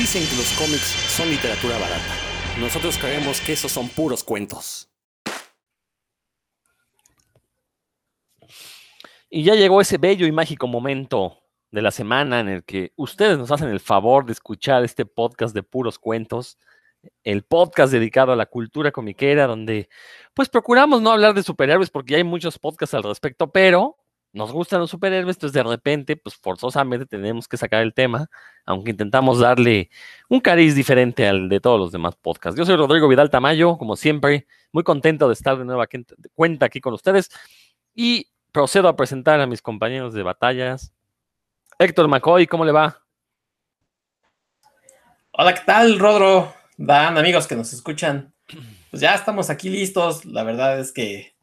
Dicen que los cómics son literatura barata. Nosotros creemos que esos son puros cuentos. Y ya llegó ese bello y mágico momento de la semana en el que ustedes nos hacen el favor de escuchar este podcast de puros cuentos, el podcast dedicado a la cultura comiquera, donde pues procuramos no hablar de superhéroes porque ya hay muchos podcasts al respecto, pero nos gustan los superhéroes, entonces de repente, pues forzosamente tenemos que sacar el tema, aunque intentamos darle un cariz diferente al de todos los demás podcasts. Yo soy Rodrigo Vidal Tamayo, como siempre, muy contento de estar de nueva cuenta aquí con ustedes y procedo a presentar a mis compañeros de batallas. Héctor McCoy, ¿cómo le va? Hola, ¿qué tal, Rodro? Dan, amigos que nos escuchan. Pues ya estamos aquí listos. La verdad es que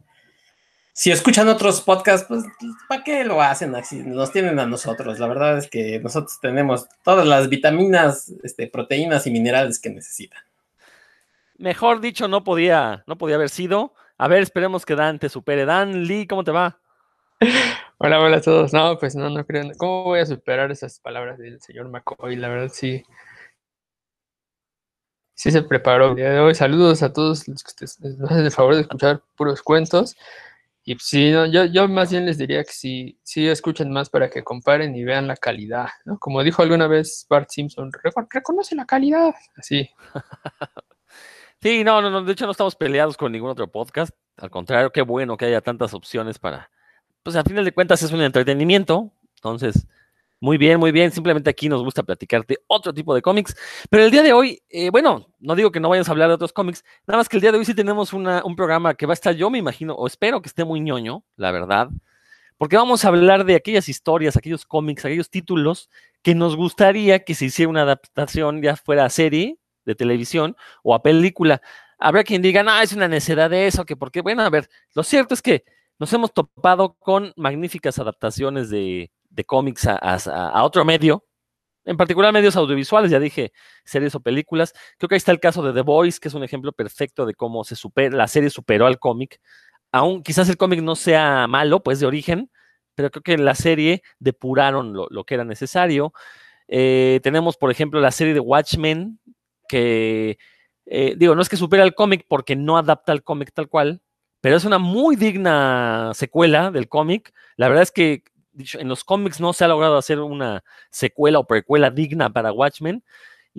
si escuchan otros podcasts, pues, ¿para qué lo hacen así? Nos tienen a nosotros. La verdad es que nosotros tenemos todas las vitaminas, este, proteínas y minerales que necesitan. Mejor dicho, no podía, no podía haber sido. A ver, esperemos que Dan te supere. Dan, Lee, ¿cómo te va? Hola, hola a todos. No, pues no, no creo. ¿Cómo voy a superar esas palabras del señor McCoy? La verdad, sí. Sí se preparó el día de hoy. Saludos a todos los que nos hacen el favor de escuchar puros cuentos. Y pues, sí, yo, yo más bien les diría que sí, sí escuchen más para que comparen y vean la calidad, ¿no? Como dijo alguna vez Bart Simpson, reconoce la calidad, así. Sí, no, no, no, de hecho no estamos peleados con ningún otro podcast, al contrario, qué bueno que haya tantas opciones para, pues al final de cuentas es un entretenimiento, entonces muy bien, muy bien. Simplemente aquí nos gusta platicarte otro tipo de cómics. Pero el día de hoy, eh, bueno, no digo que no vayamos a hablar de otros cómics, nada más que el día de hoy sí tenemos un programa que va a estar, yo me imagino, o espero que esté muy ñoño, la verdad, porque vamos a hablar de aquellas historias, aquellos cómics, aquellos títulos que nos gustaría que se hiciera una adaptación, ya fuera a serie de televisión o a película. Habrá quien diga, no, es una necedad de eso, que porque, bueno, a ver, lo cierto es que nos hemos topado con magníficas adaptaciones de, de cómics a, otro medio, en particular medios audiovisuales, ya dije, series o películas. Creo que ahí está el caso de The Voice, que es un ejemplo perfecto de cómo se supera, la serie superó al cómic. Aún quizás el cómic no sea malo, pues de origen, pero creo que en la serie depuraron lo, que era necesario. Eh, tenemos, por ejemplo, la serie de Watchmen, que eh, digo, no es que supera el cómic porque no adapta al cómic tal cual, pero es una muy digna secuela del cómic. La verdad es que en los cómics no se ha logrado hacer una secuela o precuela digna para Watchmen.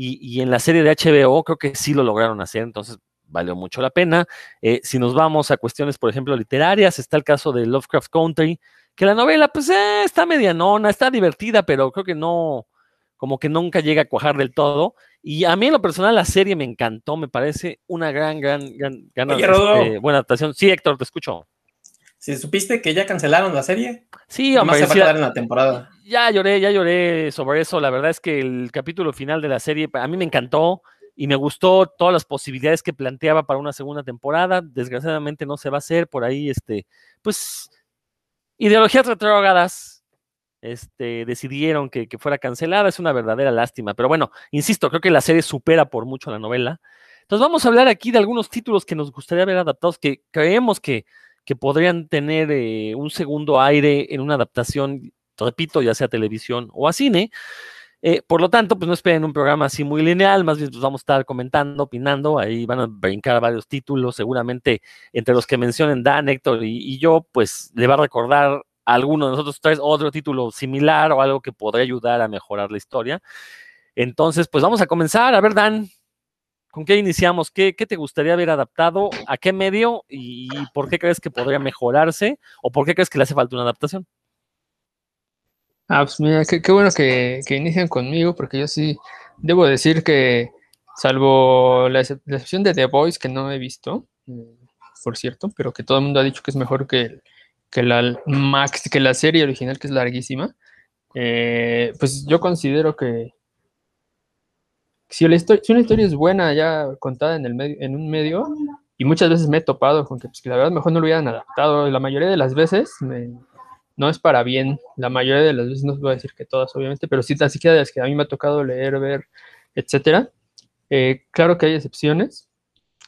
Y, en la serie de HBO creo que sí lo lograron hacer, entonces valió mucho la pena. Eh, si nos vamos a cuestiones, por ejemplo, literarias, está el caso de Lovecraft Country, que la novela, pues, eh, está medianona, está divertida, pero creo que no, como que nunca llega a cuajar del todo. Y a mí en lo personal la serie me encantó, me parece una gran, gran, gran, este, buena adaptación. Sí, Héctor, te escucho. ¿Si supiste que ya cancelaron la serie? Sí, hombre. se va a quedar en la temporada. Ya lloré, ya lloré sobre eso. La verdad es que el capítulo final de la serie a mí me encantó y me gustó todas las posibilidades que planteaba para una segunda temporada. Desgraciadamente no se va a hacer por ahí, este, pues, ideologías retrógradas este, decidieron que, que, fuera cancelada. Es una verdadera lástima. Pero bueno, insisto, creo que la serie supera por mucho la novela. Entonces vamos a hablar aquí de algunos títulos que nos gustaría ver adaptados, que creemos que que podrían tener eh, un segundo aire en una adaptación, repito, ya sea a televisión o a cine. Eh, por lo tanto, pues no esperen un programa así muy lineal, más bien pues vamos a estar comentando, opinando, ahí van a brincar varios títulos, seguramente entre los que mencionen Dan, Héctor y, yo, pues le va a recordar a alguno de nosotros tres otro título similar o algo que podría ayudar a mejorar la historia. Entonces, pues vamos a comenzar. A ver, Dan, ¿Con qué iniciamos? ¿Qué, te gustaría haber adaptado? ¿A qué medio? ¿Y por qué crees que podría mejorarse? ¿O por qué crees que le hace falta una adaptación? Ah, pues mira, qué, bueno que, inician conmigo, porque yo sí debo decir que, salvo la, excepción de The Voice, que no he visto, eh, por cierto, pero que todo el mundo ha dicho que es mejor que, que, la, Max, que la serie original, que es larguísima, eh, pues yo considero que, si, una historia es buena ya contada en, el medio, en un medio, y muchas veces me he topado con que, pues, la verdad mejor no lo hubieran adaptado, la mayoría de las veces no es para bien, la mayoría de las veces no voy a decir que todas obviamente, pero sí tan siquiera de las que a mí me ha tocado leer, ver, etcétera. Eh, claro que hay excepciones,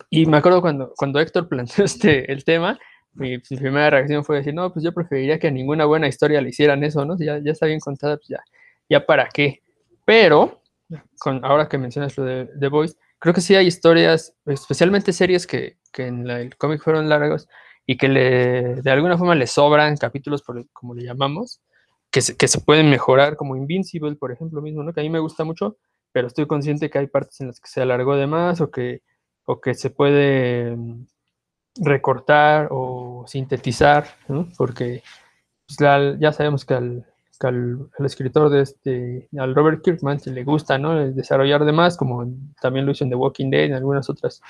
y me acuerdo cuando, cuando Héctor planteó este, el tema, mi, primera reacción fue decir, no, pues yo preferiría que a ninguna buena historia le hicieran eso, ¿no? Si ya, ya está bien contada, pues ya, ya para qué. Pero con, ahora que mencionas lo de The Voice, creo que sí hay historias, especialmente series que, que en el cómic fueron largos y que le, de alguna forma le sobran capítulos, por, como le llamamos, que se, que se pueden mejorar, como Invincible, por ejemplo, mismo, ¿no? que a mí me gusta mucho, pero estoy consciente que hay partes en las que se alargó de más o que, o que se puede mm, recortar o sintetizar, porque pues, la- ya sabemos que al, al, escritor de este, al Robert Kirkman, se le gusta, ¿no? El desarrollar de más, como también lo hizo en The Walking Dead y algunas otras.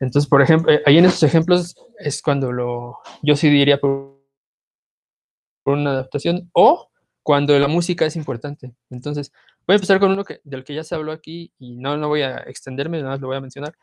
Entonces, por ejemplo, eh, ahí en esos ejemplos es cuando lo, yo sí diría por, por una adaptación o cuando la música es importante. Entonces, voy a empezar con uno que, del que ya se habló aquí y no, no voy a extenderme, nada más lo voy a mencionar,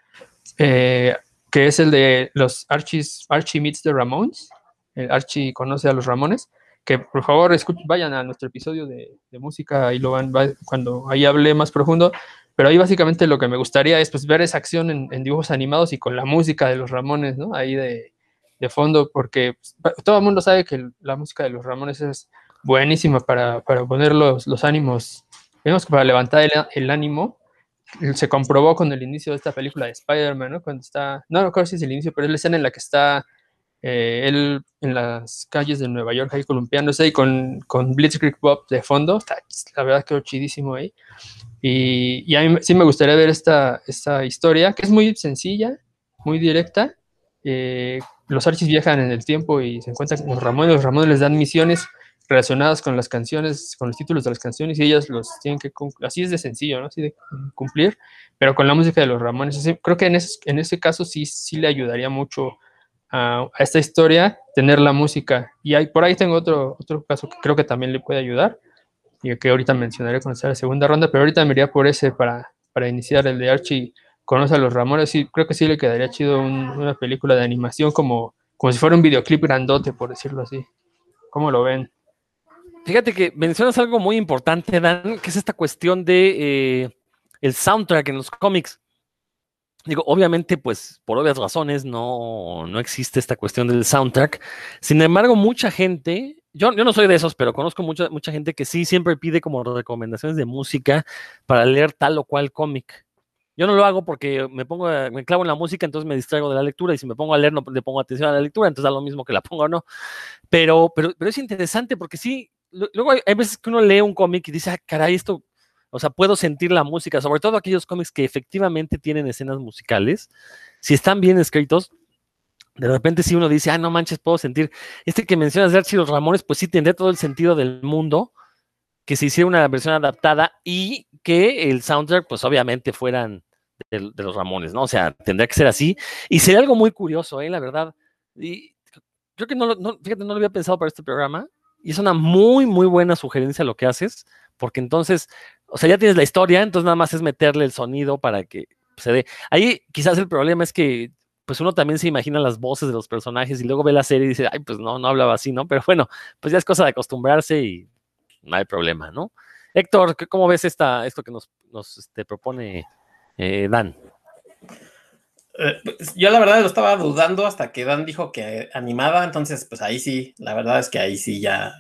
eh, que es el de los Archies, Archie Meets the Ramones. El Archie conoce a los Ramones que por favor escuchen, vayan a nuestro episodio de, de música, ahí lo van, va- cuando ahí hablé más profundo, pero ahí básicamente lo que me gustaría es pues ver esa acción en, en dibujos animados y con la música de los Ramones, ¿no? Ahí de, de fondo, porque pues, todo el mundo sabe que la música de los Ramones es buenísima para, para poner los, los ánimos, digamos que para levantar el, el ánimo, se comprobó con el inicio de esta película de Spider-Man, ¿no? Cuando está, no recuerdo si es el inicio, pero es la escena en la que está eh, él en las calles de Nueva York ahí columpiándose y con, con Blitzkrieg Bob de fondo, está, la verdad quedó chidísimo ahí. Y, y a mí sí me gustaría ver esta, esta historia, que es muy sencilla, muy directa. Eh, los Archis viajan en el tiempo y se encuentran con los Ramones, los Ramones les dan misiones relacionadas con las canciones, con los títulos de las canciones y ellas los tienen que. Así es de sencillo, ¿no? Así de cumplir, pero con la música de los Ramones. Así- creo que en ese, en ese caso sí, sí le ayudaría mucho a, a esta historia tener la música. Y hay, por ahí tengo otro, otro caso que creo que también le puede ayudar y que ahorita mencionaré cuando sea la segunda ronda, pero ahorita me iría por ese para, para iniciar el de Archie conoce a los Ramones. Sí, creo que sí le quedaría chido un- una película de animación como, como si fuera un videoclip grandote, por decirlo así. ¿Cómo lo ven? Fíjate que mencionas algo muy importante, Dan, que es esta cuestión de eh, el soundtrack en los cómics. Digo, obviamente, pues por obvias razones no, no existe esta cuestión del soundtrack. Sin embargo, mucha gente, yo, yo no soy de esos, pero conozco mucha, mucha gente que sí siempre pide como recomendaciones de música para leer tal o cual cómic. Yo no lo hago porque me pongo, me clavo en la música, entonces me distraigo de la lectura y si me pongo a leer no le pongo atención a la lectura, entonces da lo mismo que la ponga o no. Pero, pero, pero es interesante porque sí, lu- luego hay, hay veces que uno lee un cómic y dice, ah, caray, esto, o sea, puedo sentir la música, sobre todo aquellos cómics que efectivamente tienen escenas musicales, si están bien escritos, de repente si uno dice, ah, no manches, puedo sentir, este que mencionas de Archie los Ramones, pues sí tendría todo el sentido del mundo que se hiciera una versión adaptada y que el soundtrack, pues obviamente fueran de, los Ramones, ¿no? O sea, tendría que ser así. Y sería algo muy curioso, ¿eh? La verdad. Y creo que no, no, fíjate, no lo había pensado para este programa. Y es una muy, muy buena sugerencia lo que haces, porque entonces, o sea, ya tienes la historia, entonces nada más es meterle el sonido para que se dé. Ahí quizás el problema es que, pues uno también se imagina las voces de los personajes y luego ve la serie y dice, ay, pues no, no hablaba así, ¿no? Pero bueno, pues ya es cosa de acostumbrarse y no hay problema, ¿no? Héctor, ¿qué- ¿cómo ves esta, esto que nos, nos este, propone eh, Dan? Eh, pues, yo la verdad lo estaba dudando hasta que Dan dijo que animada, entonces pues ahí sí, la verdad es que ahí sí ya,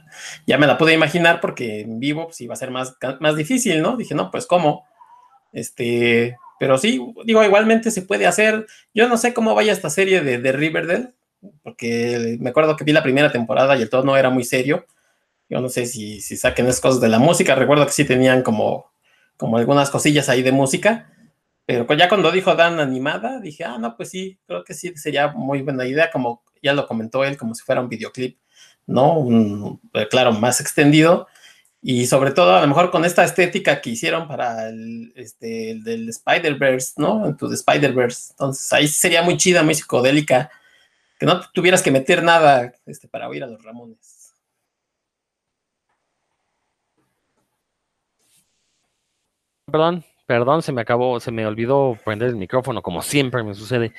ya me la pude imaginar porque en vivo pues iba a ser más, más difícil, ¿no? Dije, no, pues cómo. Este, pero sí, digo, igualmente se puede hacer. Yo no sé cómo vaya esta serie de, de Riverdale, porque me acuerdo que vi la primera temporada y el tono era muy serio. Yo no sé si, si saquen esas cosas de la música. Recuerdo que sí tenían como, como algunas cosillas ahí de música. Pero cu- ya cuando dijo Dan animada, dije, ah, no, pues sí, creo que sí sería muy buena idea, como ya lo comentó él, como si fuera un videoclip, ¿no? Un, eh, claro, más extendido. Y sobre todo, a lo mejor con esta estética que hicieron para el, este, el del Spider-Verse, ¿no? Into the Spider-Verse. Entonces, ahí sería muy chida, muy psicodélica, que no tuvieras que meter nada este, para oír a los Ramones. Perdón, perdón, se me acabó, se me olvidó prender el micrófono, como siempre me sucede.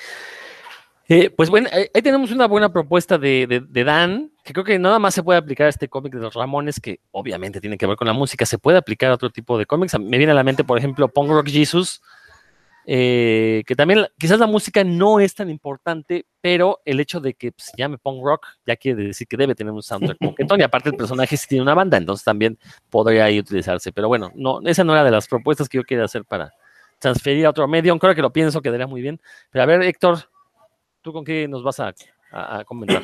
Eh, pues bueno, ahí ahí tenemos una buena propuesta de Dan, que creo que nada más se puede aplicar a este cómic de los Ramones, que obviamente tiene que ver con la música, se puede aplicar a otro tipo de cómics. Me viene a la mente, por ejemplo, Punk Rock Jesus, eh, que también quizás la música no es tan importante, pero el hecho de que pues, llame punk rock ya quiere decir que debe tener un soundtrack coquetón y aparte el personaje sí tiene una banda, entonces también podría ahí utilizarse. Pero bueno, no, esa no era de las propuestas que yo quería hacer para transferir a otro medio, ahora que lo pienso quedaría muy bien. Pero a ver, Héctor, ¿tú con qué nos vas a comentar?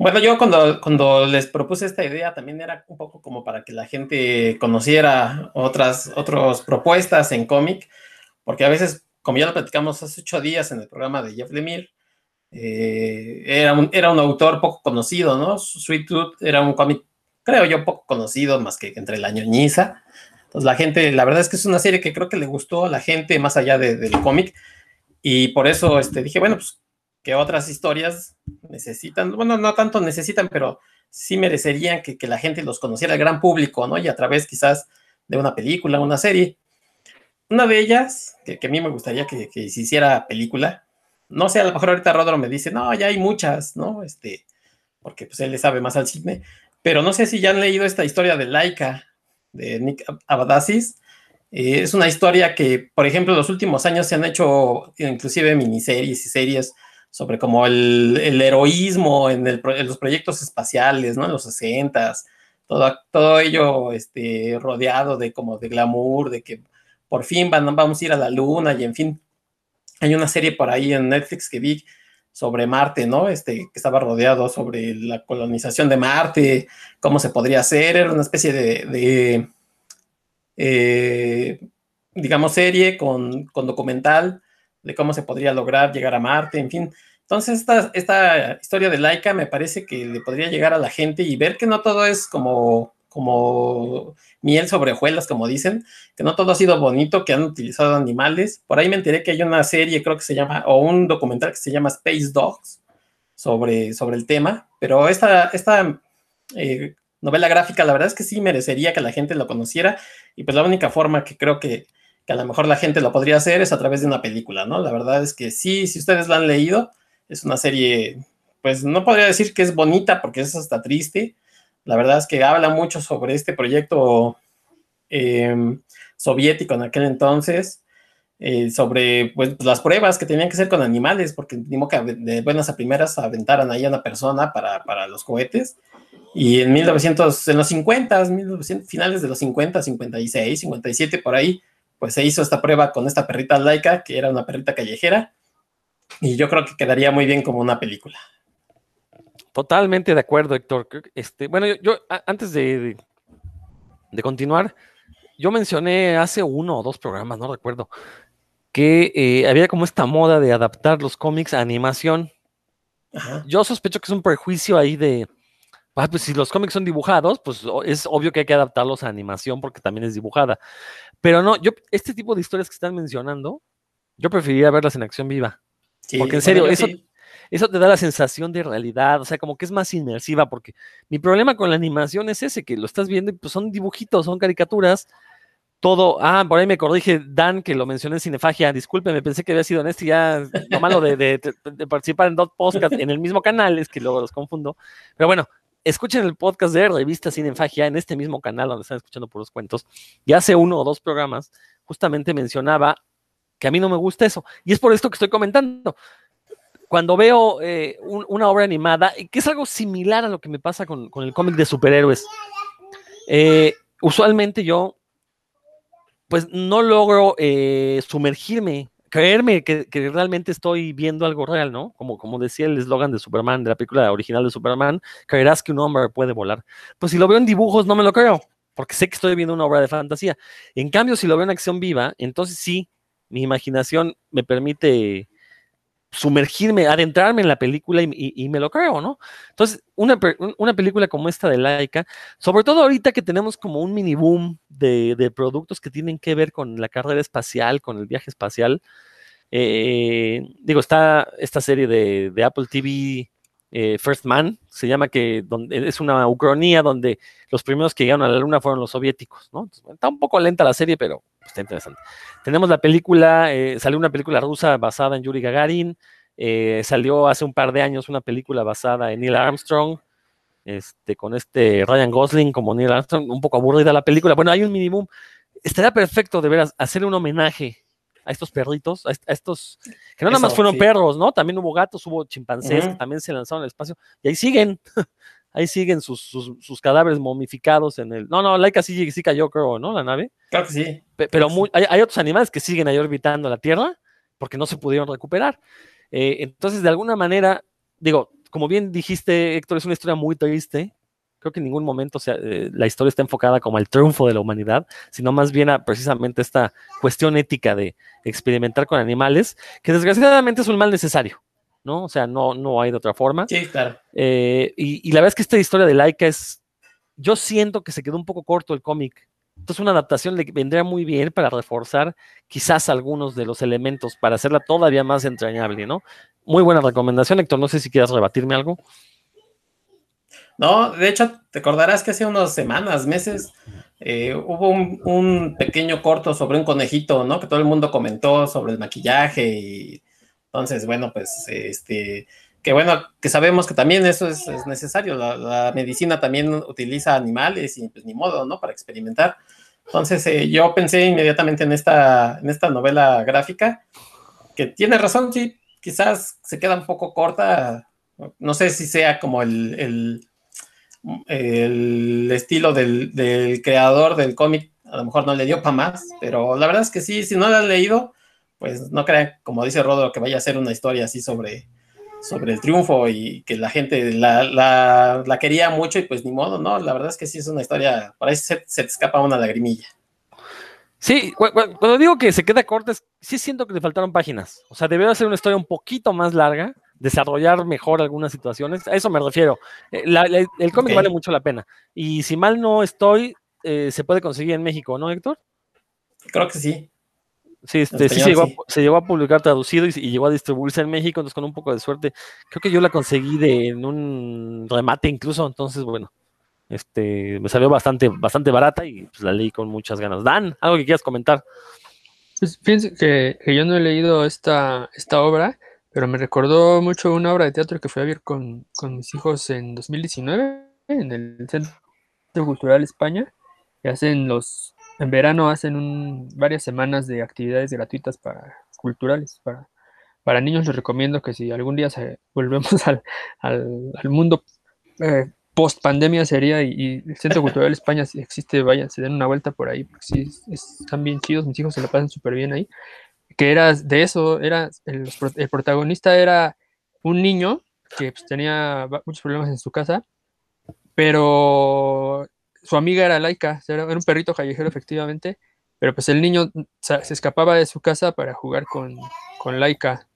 Bueno, yo cuando, cuando les propuse esta idea también era un poco como para que la gente conociera otras, otras propuestas en cómic, porque a veces, como ya lo platicamos hace ocho días en el programa de Jeff Lemire, eh, era, un, era un autor poco conocido, ¿no? Sweet Tooth era un cómic, creo yo, poco conocido, más que entre la ñoñiza. Entonces la gente, la verdad es que es una serie que creo que le gustó a la gente más allá de, del cómic, y por eso este, dije, bueno, pues que otras historias necesitan, bueno, no tanto necesitan, pero sí merecerían que, la gente los conociera, el gran público, ¿no? Y a través quizás de una película, una serie. Una de ellas, que, a mí me gustaría que, se hiciera película, no sé, a lo mejor ahorita Rodro me dice, no, ya hay muchas, ¿no? Este, porque pues él le sabe más al cine, pero no sé si ya han leído esta historia de Laika, de Nick Abadassis. Eh, es una historia que, por ejemplo, en los últimos años se han hecho inclusive miniseries y series sobre como el, heroísmo en, los proyectos espaciales, ¿no? En los 60 todo, todo ello este, rodeado de como de glamour, de que por fin van, vamos a ir a la luna y en fin. Hay una serie por ahí en Netflix que vi sobre Marte, ¿no? Este, que estaba rodeado sobre la colonización de Marte, cómo se podría hacer, era una especie de, eh, digamos, serie con, con documental de cómo se podría lograr llegar a Marte, en fin. Entonces, esta, esta historia de Laika me parece que le podría llegar a la gente y ver que no todo es como, como miel sobre hojuelas, como dicen, que no todo ha sido bonito, que han utilizado animales. Por ahí me enteré que hay una serie, creo que se llama, o un documental que se llama Space Dogs sobre, sobre el tema, pero esta, esta eh, novela gráfica, la verdad es que sí merecería que la gente lo conociera y pues la única forma que creo que que a lo mejor la gente lo podría hacer es a través de una película, ¿no? La verdad es que sí, si ustedes la han leído, es una serie, pues no podría decir que es bonita porque es hasta triste. La verdad es que habla mucho sobre este proyecto em, soviético en aquel entonces, eh, sobre pues, las pruebas que tenían que hacer con animales, porque tenemos que de buenas a primeras aventaran ahí a una persona para, para los cohetes. Y en 1900, en los 50, 1900, finales de los 50, 56, 57, por ahí, pues se hizo esta prueba con esta perrita laica, que era una perrita callejera, y yo creo que quedaría muy bien como una película. Totalmente de acuerdo, Héctor. Este, bueno, yo, antes de, de, continuar, yo mencioné hace uno o dos programas, no recuerdo, que eh, había como esta moda de adaptar los cómics a animación. Yo sospecho que es un prejuicio ahí de, ah, pues si los cómics son dibujados, pues es obvio que hay que adaptarlos a animación porque también es dibujada. Pero no, yo, este tipo de historias que están mencionando, yo preferiría verlas en acción viva. porque en serio, eso, eso te da la sensación de realidad, o sea, como que es más inmersiva, porque mi problema con la animación es ese, que lo estás viendo y pues son dibujitos, son caricaturas, todo, ah, por ahí me corrige Dan, que lo mencioné en Cinefagia, discúlpeme, pensé que había sido en este, ya, lo malo de, de, participar en dos podcasts en el mismo canal, es que luego los confundo, pero bueno, escuchen el podcast de Revista Cinefagia en este mismo canal donde están escuchando por los cuentos. Y hace uno o dos programas justamente mencionaba que a mí no me gusta eso. Y es por esto que estoy comentando. Cuando veo eh, una obra animada, que es algo similar a lo que me pasa con, el cómic de superhéroes, eh, usualmente yo pues no logro eh, sumergirme creerme que, realmente estoy viendo algo real, ¿no? Como, como decía el eslogan de Superman, de la película original de Superman, creerás que un hombre puede volar. Pues si lo veo en dibujos, no me lo creo, porque sé que estoy viendo una obra de fantasía. En cambio, si lo veo en acción viva, entonces sí, mi imaginación me permite sumergirme, adentrarme en la película y, me lo creo, ¿no? Entonces, una, una, película como esta de Laika, sobre todo ahorita que tenemos como un mini boom de, productos que tienen que ver con la carrera espacial, con el viaje espacial, eh, digo, está esta serie de, Apple TV eh, First Man, se llama que donde, es una ucronía donde los primeros que llegaron a la luna fueron los soviéticos, ¿no? está un poco lenta la serie, pero está interesante. Tenemos la película, eh, salió una película rusa basada en Yuri Gagarin, eh, salió hace un par de años una película basada en Neil Armstrong, este, con este Ryan Gosling como Neil Armstrong, un poco aburrida la película. Bueno, hay un minimum. Estaría perfecto de veras hacerle un homenaje a estos perritos, a, est- a estos, que no nada más fueron sí. perros, ¿no? También hubo gatos, hubo chimpancés que también se lanzaron al espacio, y ahí siguen, ahí siguen sus, sus, sus cadáveres momificados en el... No, no, Laika sí, sí cayó, creo, ¿no? La nave. Creo que sí. Pe- pero Sí. muy- hay, hay otros animales que siguen ahí orbitando la Tierra porque no se pudieron recuperar. Eh, entonces, de alguna manera, digo, como bien dijiste, Héctor, es una historia muy triste. Creo que en ningún momento o sea, eh, la historia está enfocada como al triunfo de la humanidad, sino más bien a precisamente esta cuestión ética de experimentar con animales, que desgraciadamente es un mal necesario, ¿no? O sea, no, no hay de otra forma. Sí, claro. Eh, y, y la verdad es que esta historia de Laika es. Yo siento que se quedó un poco corto el cómic. Entonces, una adaptación le vendría muy bien para reforzar quizás algunos de los elementos, para hacerla todavía más entrañable, ¿no? Muy buena recomendación, Héctor. No sé si quieras rebatirme algo. No, de hecho, te acordarás que hace unas semanas, meses, eh, hubo un, pequeño corto sobre un conejito, ¿no? Que todo el mundo comentó sobre el maquillaje y entonces, bueno, pues, este, que bueno, que sabemos que también eso es, es necesario. La, la medicina también utiliza animales y pues ni modo, ¿no? Para experimentar. Entonces, eh, yo pensé inmediatamente en esta, en esta novela gráfica, que tiene razón, sí, quizás se queda un poco corta. No sé si sea como el el estilo del, del creador del cómic a lo mejor no le dio para más, pero la verdad es que sí, si no lo han leído, pues no crean, como dice Rodo, que vaya a ser una historia así sobre, sobre el triunfo y que la gente la, la, la quería mucho y pues ni modo, ¿no? La verdad es que sí es una historia, por ahí se, te escapa una lagrimilla. Sí, cu- cu- cuando digo que se queda corta, sí siento que le faltaron páginas. O sea, debería ser una historia un poquito más larga, desarrollar mejor algunas situaciones. A eso me refiero. Eh, la- la- el cómic vale mucho la pena. Y si mal no estoy, eh, se puede conseguir en México, ¿no, Héctor? Creo que sí. Sí, este, sí se, llegó sí. A, se llegó a publicar traducido y, y llegó a distribuirse en México, entonces con un poco de suerte, creo que yo la conseguí de, en un remate incluso, entonces bueno, este, me salió bastante, bastante barata y pues, la leí con muchas ganas. Dan, algo que quieras comentar. Pues fíjense que, que yo no he leído esta, esta obra, pero me recordó mucho una obra de teatro que fui a ver con, con mis hijos en 2019 en el Centro Cultural España. Y hacen los, en verano hacen varias semanas de actividades gratuitas para culturales, para, para niños. Les recomiendo que si algún día volvemos al, al, mundo eh, post pandemia sería y, el Centro Cultural España si existe, vayan, se den una vuelta por ahí, porque sí, es- es- están bien chidos, mis hijos se la pasan súper bien ahí. Que era de eso, era el, protagonista era un niño que pues, tenía muchos problemas en su casa, pero su amiga era Laika, era un perrito callejero efectivamente, pero pues el niño se escapaba de su casa para jugar con, con Laika.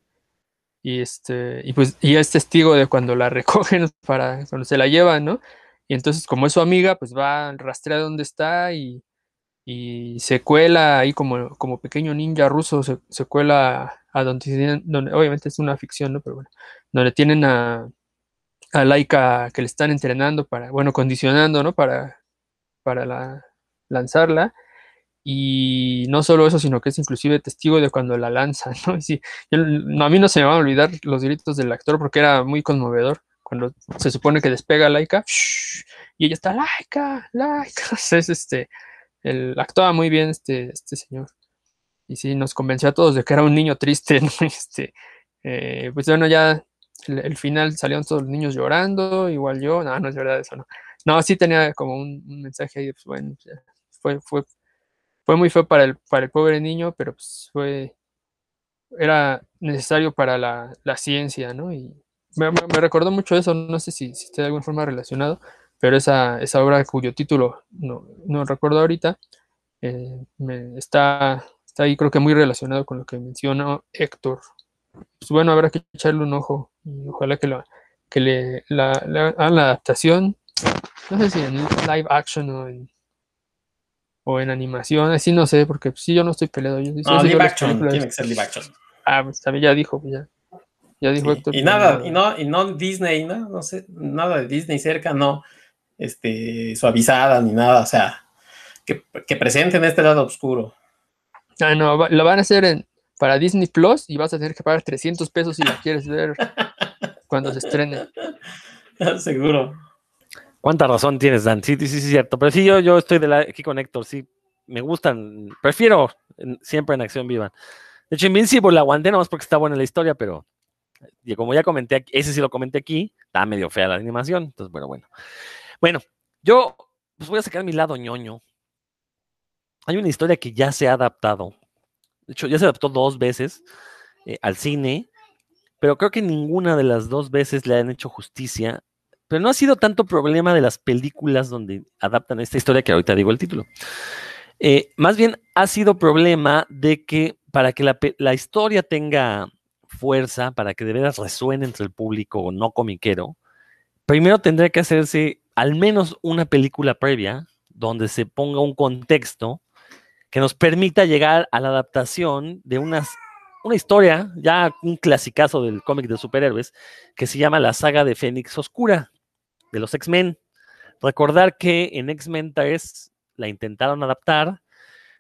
Y este, y pues, y es testigo de cuando la recogen para, cuando se la llevan, ¿no? Y entonces, como es su amiga, pues va, rastrea dónde está y, y se cuela ahí como, como pequeño ninja ruso, se, se cuela a donde, donde, obviamente es una ficción, ¿no? Pero bueno, donde tienen a, a Laika que le están entrenando para, bueno, condicionando, ¿no? Para, para la, lanzarla. Y no solo eso, sino que es inclusive testigo de cuando la lanzan, ¿no? Y sí, yo- a mí no se me van a olvidar los gritos del actor porque era muy conmovedor. Cuando se supone que despega Laika, y ella está Laika, Laika. Es este, el, actuaba muy bien este, este señor. Y sí, nos convenció a todos de que era un niño triste, ¿no? Este, eh, pues bueno, ya el, el final salieron todos los niños llorando, igual yo, no, no es verdad eso, no. No, sí tenía como un, un mensaje ahí, pues bueno, fue, fue, fue muy feo para el, para el pobre niño, pero pues fue, era necesario para la, la ciencia, ¿no? Y me, me- me recordó mucho eso, no sé si, si está de alguna forma relacionado, pero esa, esa obra cuyo título no, no recuerdo ahorita, eh, me- está, está ahí creo que muy relacionado con lo que mencionó Héctor. Pues bueno, habrá que echarle un ojo y ojalá que, lo, que le, la, la, hagan la adaptación, no sé si en live action o en, o en animación, así no sé, porque pues, sí, yo no estoy peleado. Yo, No, live action, tiene que ser live action. Ah, pues también ya dijo, pues ya. Ya dijo Sí, Héctor. Y nada, no- y no, y no Disney, ¿no? No sé, nada de Disney cerca, no, este, suavizada ni nada, o sea, que, que presenten este lado oscuro. Ah, no, lo van a hacer en, para Disney Plus y vas a tener que pagar 300 pesos si la quieres ver cuando se estrene. Seguro. ¿Cuánta razón tienes, Dan? Sí, sí, sí, es cierto. Pero sí, yo, yo estoy de la, aquí con Héctor, sí, me gustan, prefiero en- siempre en acción viva. De hecho, Invincible la aguanté nomás porque está buena la historia, pero y como ya comenté, aquí, ese sí lo comenté aquí, está medio fea la animación. Entonces, bueno, bueno. Bueno, yo pues voy a sacar mi lado ñoño. Hay una historia que ya se ha adaptado. De hecho, ya se adaptó dos veces eh, al cine, pero creo que ninguna de las dos veces le han hecho justicia. Pero no ha sido tanto problema de las películas donde adaptan esta historia que ahorita digo el título. Eh, más bien ha sido problema de que para que la, la, historia tenga fuerza, para que de veras resuene entre el público no comiquero, primero tendría que hacerse al menos una película previa donde se ponga un contexto que nos permita llegar a la adaptación de unas, una historia, ya un clasicazo del cómic de superhéroes, que se llama la saga de Fénix Oscura, de los X-Men. Recordar que en X-Men 3 la intentaron adaptar.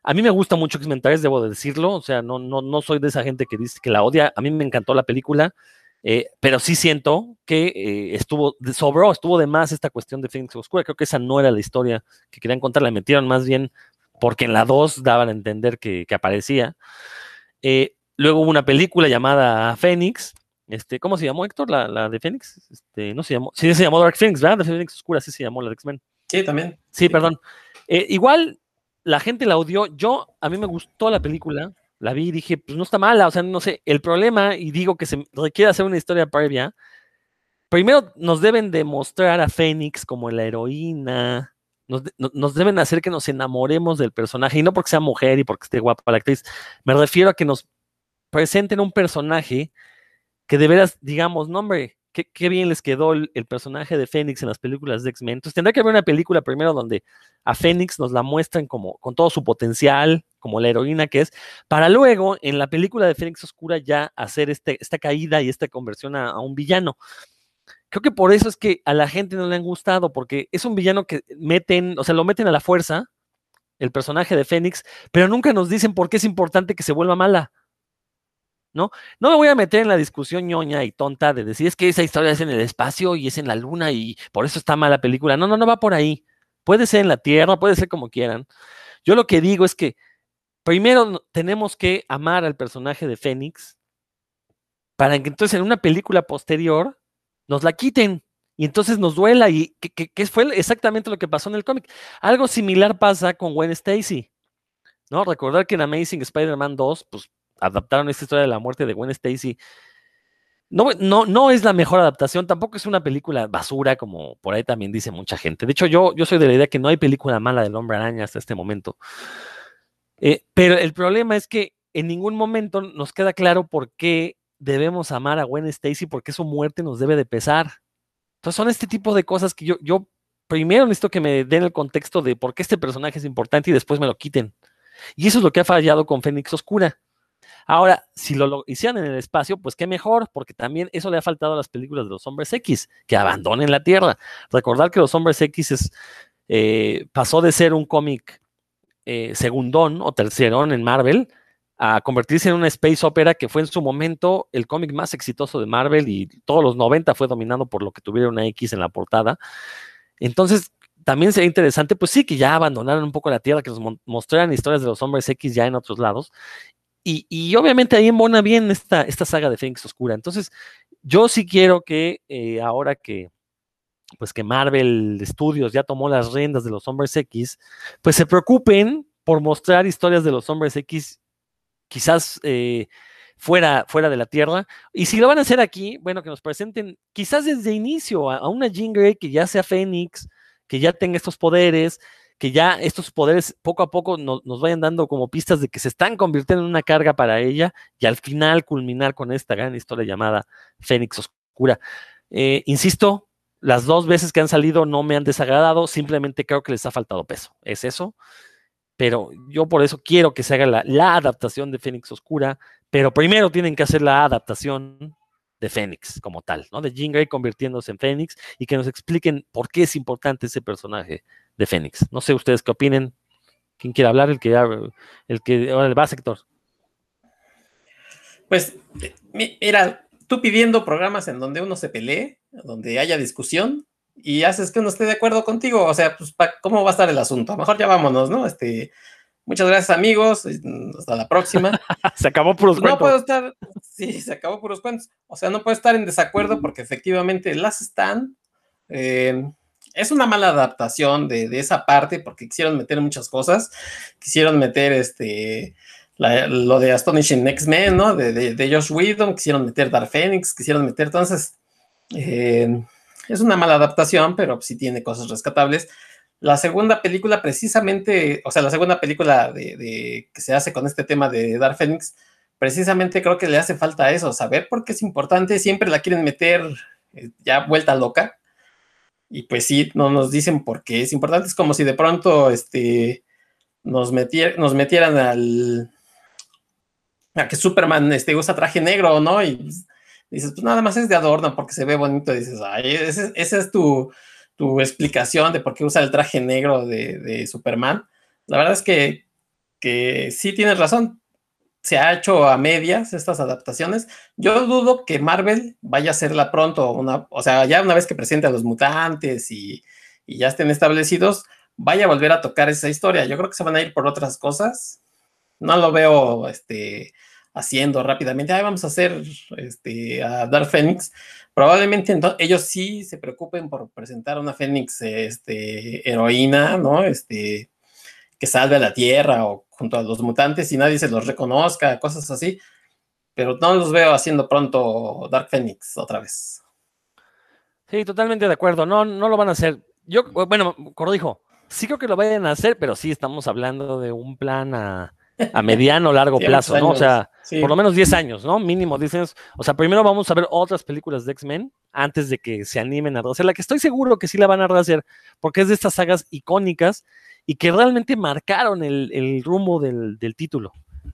A mí me gusta mucho X-Men 3, debo de decirlo. O sea, no, no, no soy de esa gente que dice que la odia. A mí me encantó la película. Eh, pero sí siento que eh, estuvo, sobró, estuvo de más esta cuestión de Phoenix Oscura. Creo que esa no era la historia que querían contar, la metieron más bien porque en la 2 daban a entender que, que aparecía. Eh, luego hubo una película llamada Phoenix. Este, ¿Cómo se llamó, Héctor? La, la de Phoenix. Este, no se llamó. Sí, se llamó Dark Phoenix, ¿verdad? De Phoenix Oscura, sí se llamó la de X-Men. Sí, también. Sí, perdón. igual la gente la odió. Yo, a mí me gustó la película la vi y dije, pues no está mala, o sea, no sé, el problema, y digo que se requiere hacer una historia previa, primero nos deben demostrar a Fénix como la heroína, nos, deben hacer que nos enamoremos del personaje, y no porque sea mujer y porque esté guapa la actriz, me refiero a que nos presenten un personaje que de veras digamos, no hombre, qué, bien les quedó el, personaje de Fénix en las películas de X-Men. Entonces tendrá que haber una película primero donde a Fénix nos la muestren como con todo su potencial, como la heroína que es, para luego en la película de Fénix Oscura ya hacer este, esta caída y esta conversión a, un villano. Creo que por eso es que a la gente no le han gustado, porque es un villano que meten, o sea, lo meten a la fuerza, el personaje de Fénix, pero nunca nos dicen por qué es importante que se vuelva mala. ¿No? No me voy a meter en la discusión ñoña y tonta de decir es que esa historia es en el espacio y es en la luna y por eso está mala película. No, no, no va por ahí. Puede ser en la Tierra, puede ser como quieran. Yo lo que digo es que primero tenemos que amar al personaje de Fénix para que entonces en una película posterior nos la quiten y entonces nos duela y que, fue exactamente lo que pasó en el cómic. Algo similar pasa con Gwen Stacy. ¿no? Recordar que en Amazing Spider-Man 2, pues adaptaron esta historia de la muerte de Gwen Stacy. No, no, no es la mejor adaptación, tampoco es una película basura, como por ahí también dice mucha gente. De hecho, yo, yo soy de la idea que no hay película mala del hombre araña hasta este momento. Eh, pero el problema es que en ningún momento nos queda claro por qué debemos amar a Gwen Stacy, porque su muerte nos debe de pesar. Entonces son este tipo de cosas que yo, primero necesito que me den el contexto de por qué este personaje es importante y después me lo quiten. Y eso es lo que ha fallado con Fénix Oscura. Ahora, si lo, hicieran en el espacio, pues qué mejor, porque también eso le ha faltado a las películas de los hombres X, que abandonen la Tierra. Recordar que los hombres X eh, pasó de ser un cómic eh, segundón o tercerón en Marvel a convertirse en una space opera que fue en su momento el cómic más exitoso de Marvel y todos los 90 fue dominado por lo que tuviera una X en la portada. Entonces, también sería interesante, pues sí, que ya abandonaran un poco la Tierra, que nos mostraran historias de los hombres X ya en otros lados. Y, y obviamente ahí embona bien esta, esta saga de Fénix Oscura. Entonces, yo sí quiero que eh, ahora que, pues que Marvel Studios ya tomó las riendas de los hombres X, pues se preocupen por mostrar historias de los hombres X, quizás eh, fuera, fuera de la Tierra. Y si lo van a hacer aquí, bueno, que nos presenten quizás desde inicio a, una Jean Grey que ya sea Fénix, que ya tenga estos poderes, que ya estos poderes poco a poco no, nos vayan dando como pistas de que se están convirtiendo en una carga para ella y al final culminar con esta gran historia llamada Fénix Oscura. Eh, insisto, las dos veces que han salido no me han desagradado, simplemente creo que les ha faltado peso. Es eso. Pero yo por eso quiero que se haga la, adaptación de Fénix Oscura, pero primero tienen que hacer la adaptación de Fénix como tal, ¿no? De Jean Grey convirtiéndose en Fénix y que nos expliquen por qué es importante ese personaje de Fénix. No sé ustedes qué opinen. ¿Quién quiere hablar? El que el que ahora va sector. Pues mira, tú pidiendo programas en donde uno se pelee, donde haya discusión y haces que uno esté de acuerdo contigo, o sea, pues ¿cómo va a estar el asunto? A lo mejor ya vámonos, ¿no? Este, Muchas gracias, amigos. Hasta la próxima. se acabó puros No cuentos. puedo estar, sí, se acabó puros cuentos. O sea, no puedo estar en desacuerdo porque efectivamente las están. Eh, es una mala adaptación de, de esa parte porque quisieron meter muchas cosas. Quisieron meter este la- lo de Astonishing X-Men, ¿no? De, de, de Josh Whedon, quisieron meter Dark Phoenix, quisieron meter. Entonces, eh, es una mala adaptación, pero sí tiene cosas rescatables. La segunda película, precisamente, o sea, la segunda película de, que se hace con este tema de Dark Phoenix, precisamente creo que le hace falta eso, saber por qué es importante. Siempre la quieren meter eh, ya vuelta loca. Y pues sí, no nos dicen por qué es importante. Es como si de pronto este, nos, metier- nos metieran al. a que Superman este, usa traje negro, ¿no? Dices, pues nada más es de adorno porque se ve bonito. Dices, ay, ese- esa es tu, tu explicación de por qué usa el traje negro de, de Superman. La verdad es que, que sí tienes razón. Se ha hecho a medias estas adaptaciones. Yo dudo que Marvel vaya a hacerla pronto, una, o sea, ya una vez que presente a los mutantes y, y ya estén establecidos, vaya a volver a tocar esa historia. Yo creo que se van a ir por otras cosas. No lo veo este, haciendo rápidamente. Vamos a hacer este, a Dark Phoenix. Probablemente ellos sí se preocupen por presentar una Fénix este, heroína, ¿no? Este, que salve a la Tierra o junto a los mutantes y nadie se los reconozca, cosas así. Pero no los veo haciendo pronto Dark Phoenix otra vez. Sí, totalmente de acuerdo. No, no lo van a hacer. Yo, bueno, corrijo. Sí creo que lo vayan a hacer, pero sí estamos hablando de un plan a, a mediano, largo Sí, plazo, ¿no? O sea, Sí. por lo menos 10 años, ¿no? Mínimo 10 años. O sea, primero vamos a ver otras películas de X-Men antes de que se animen a rehacer la que estoy seguro que sí la van a rehacer, porque es de estas sagas icónicas y que realmente marcaron el, el rumbo del, del título.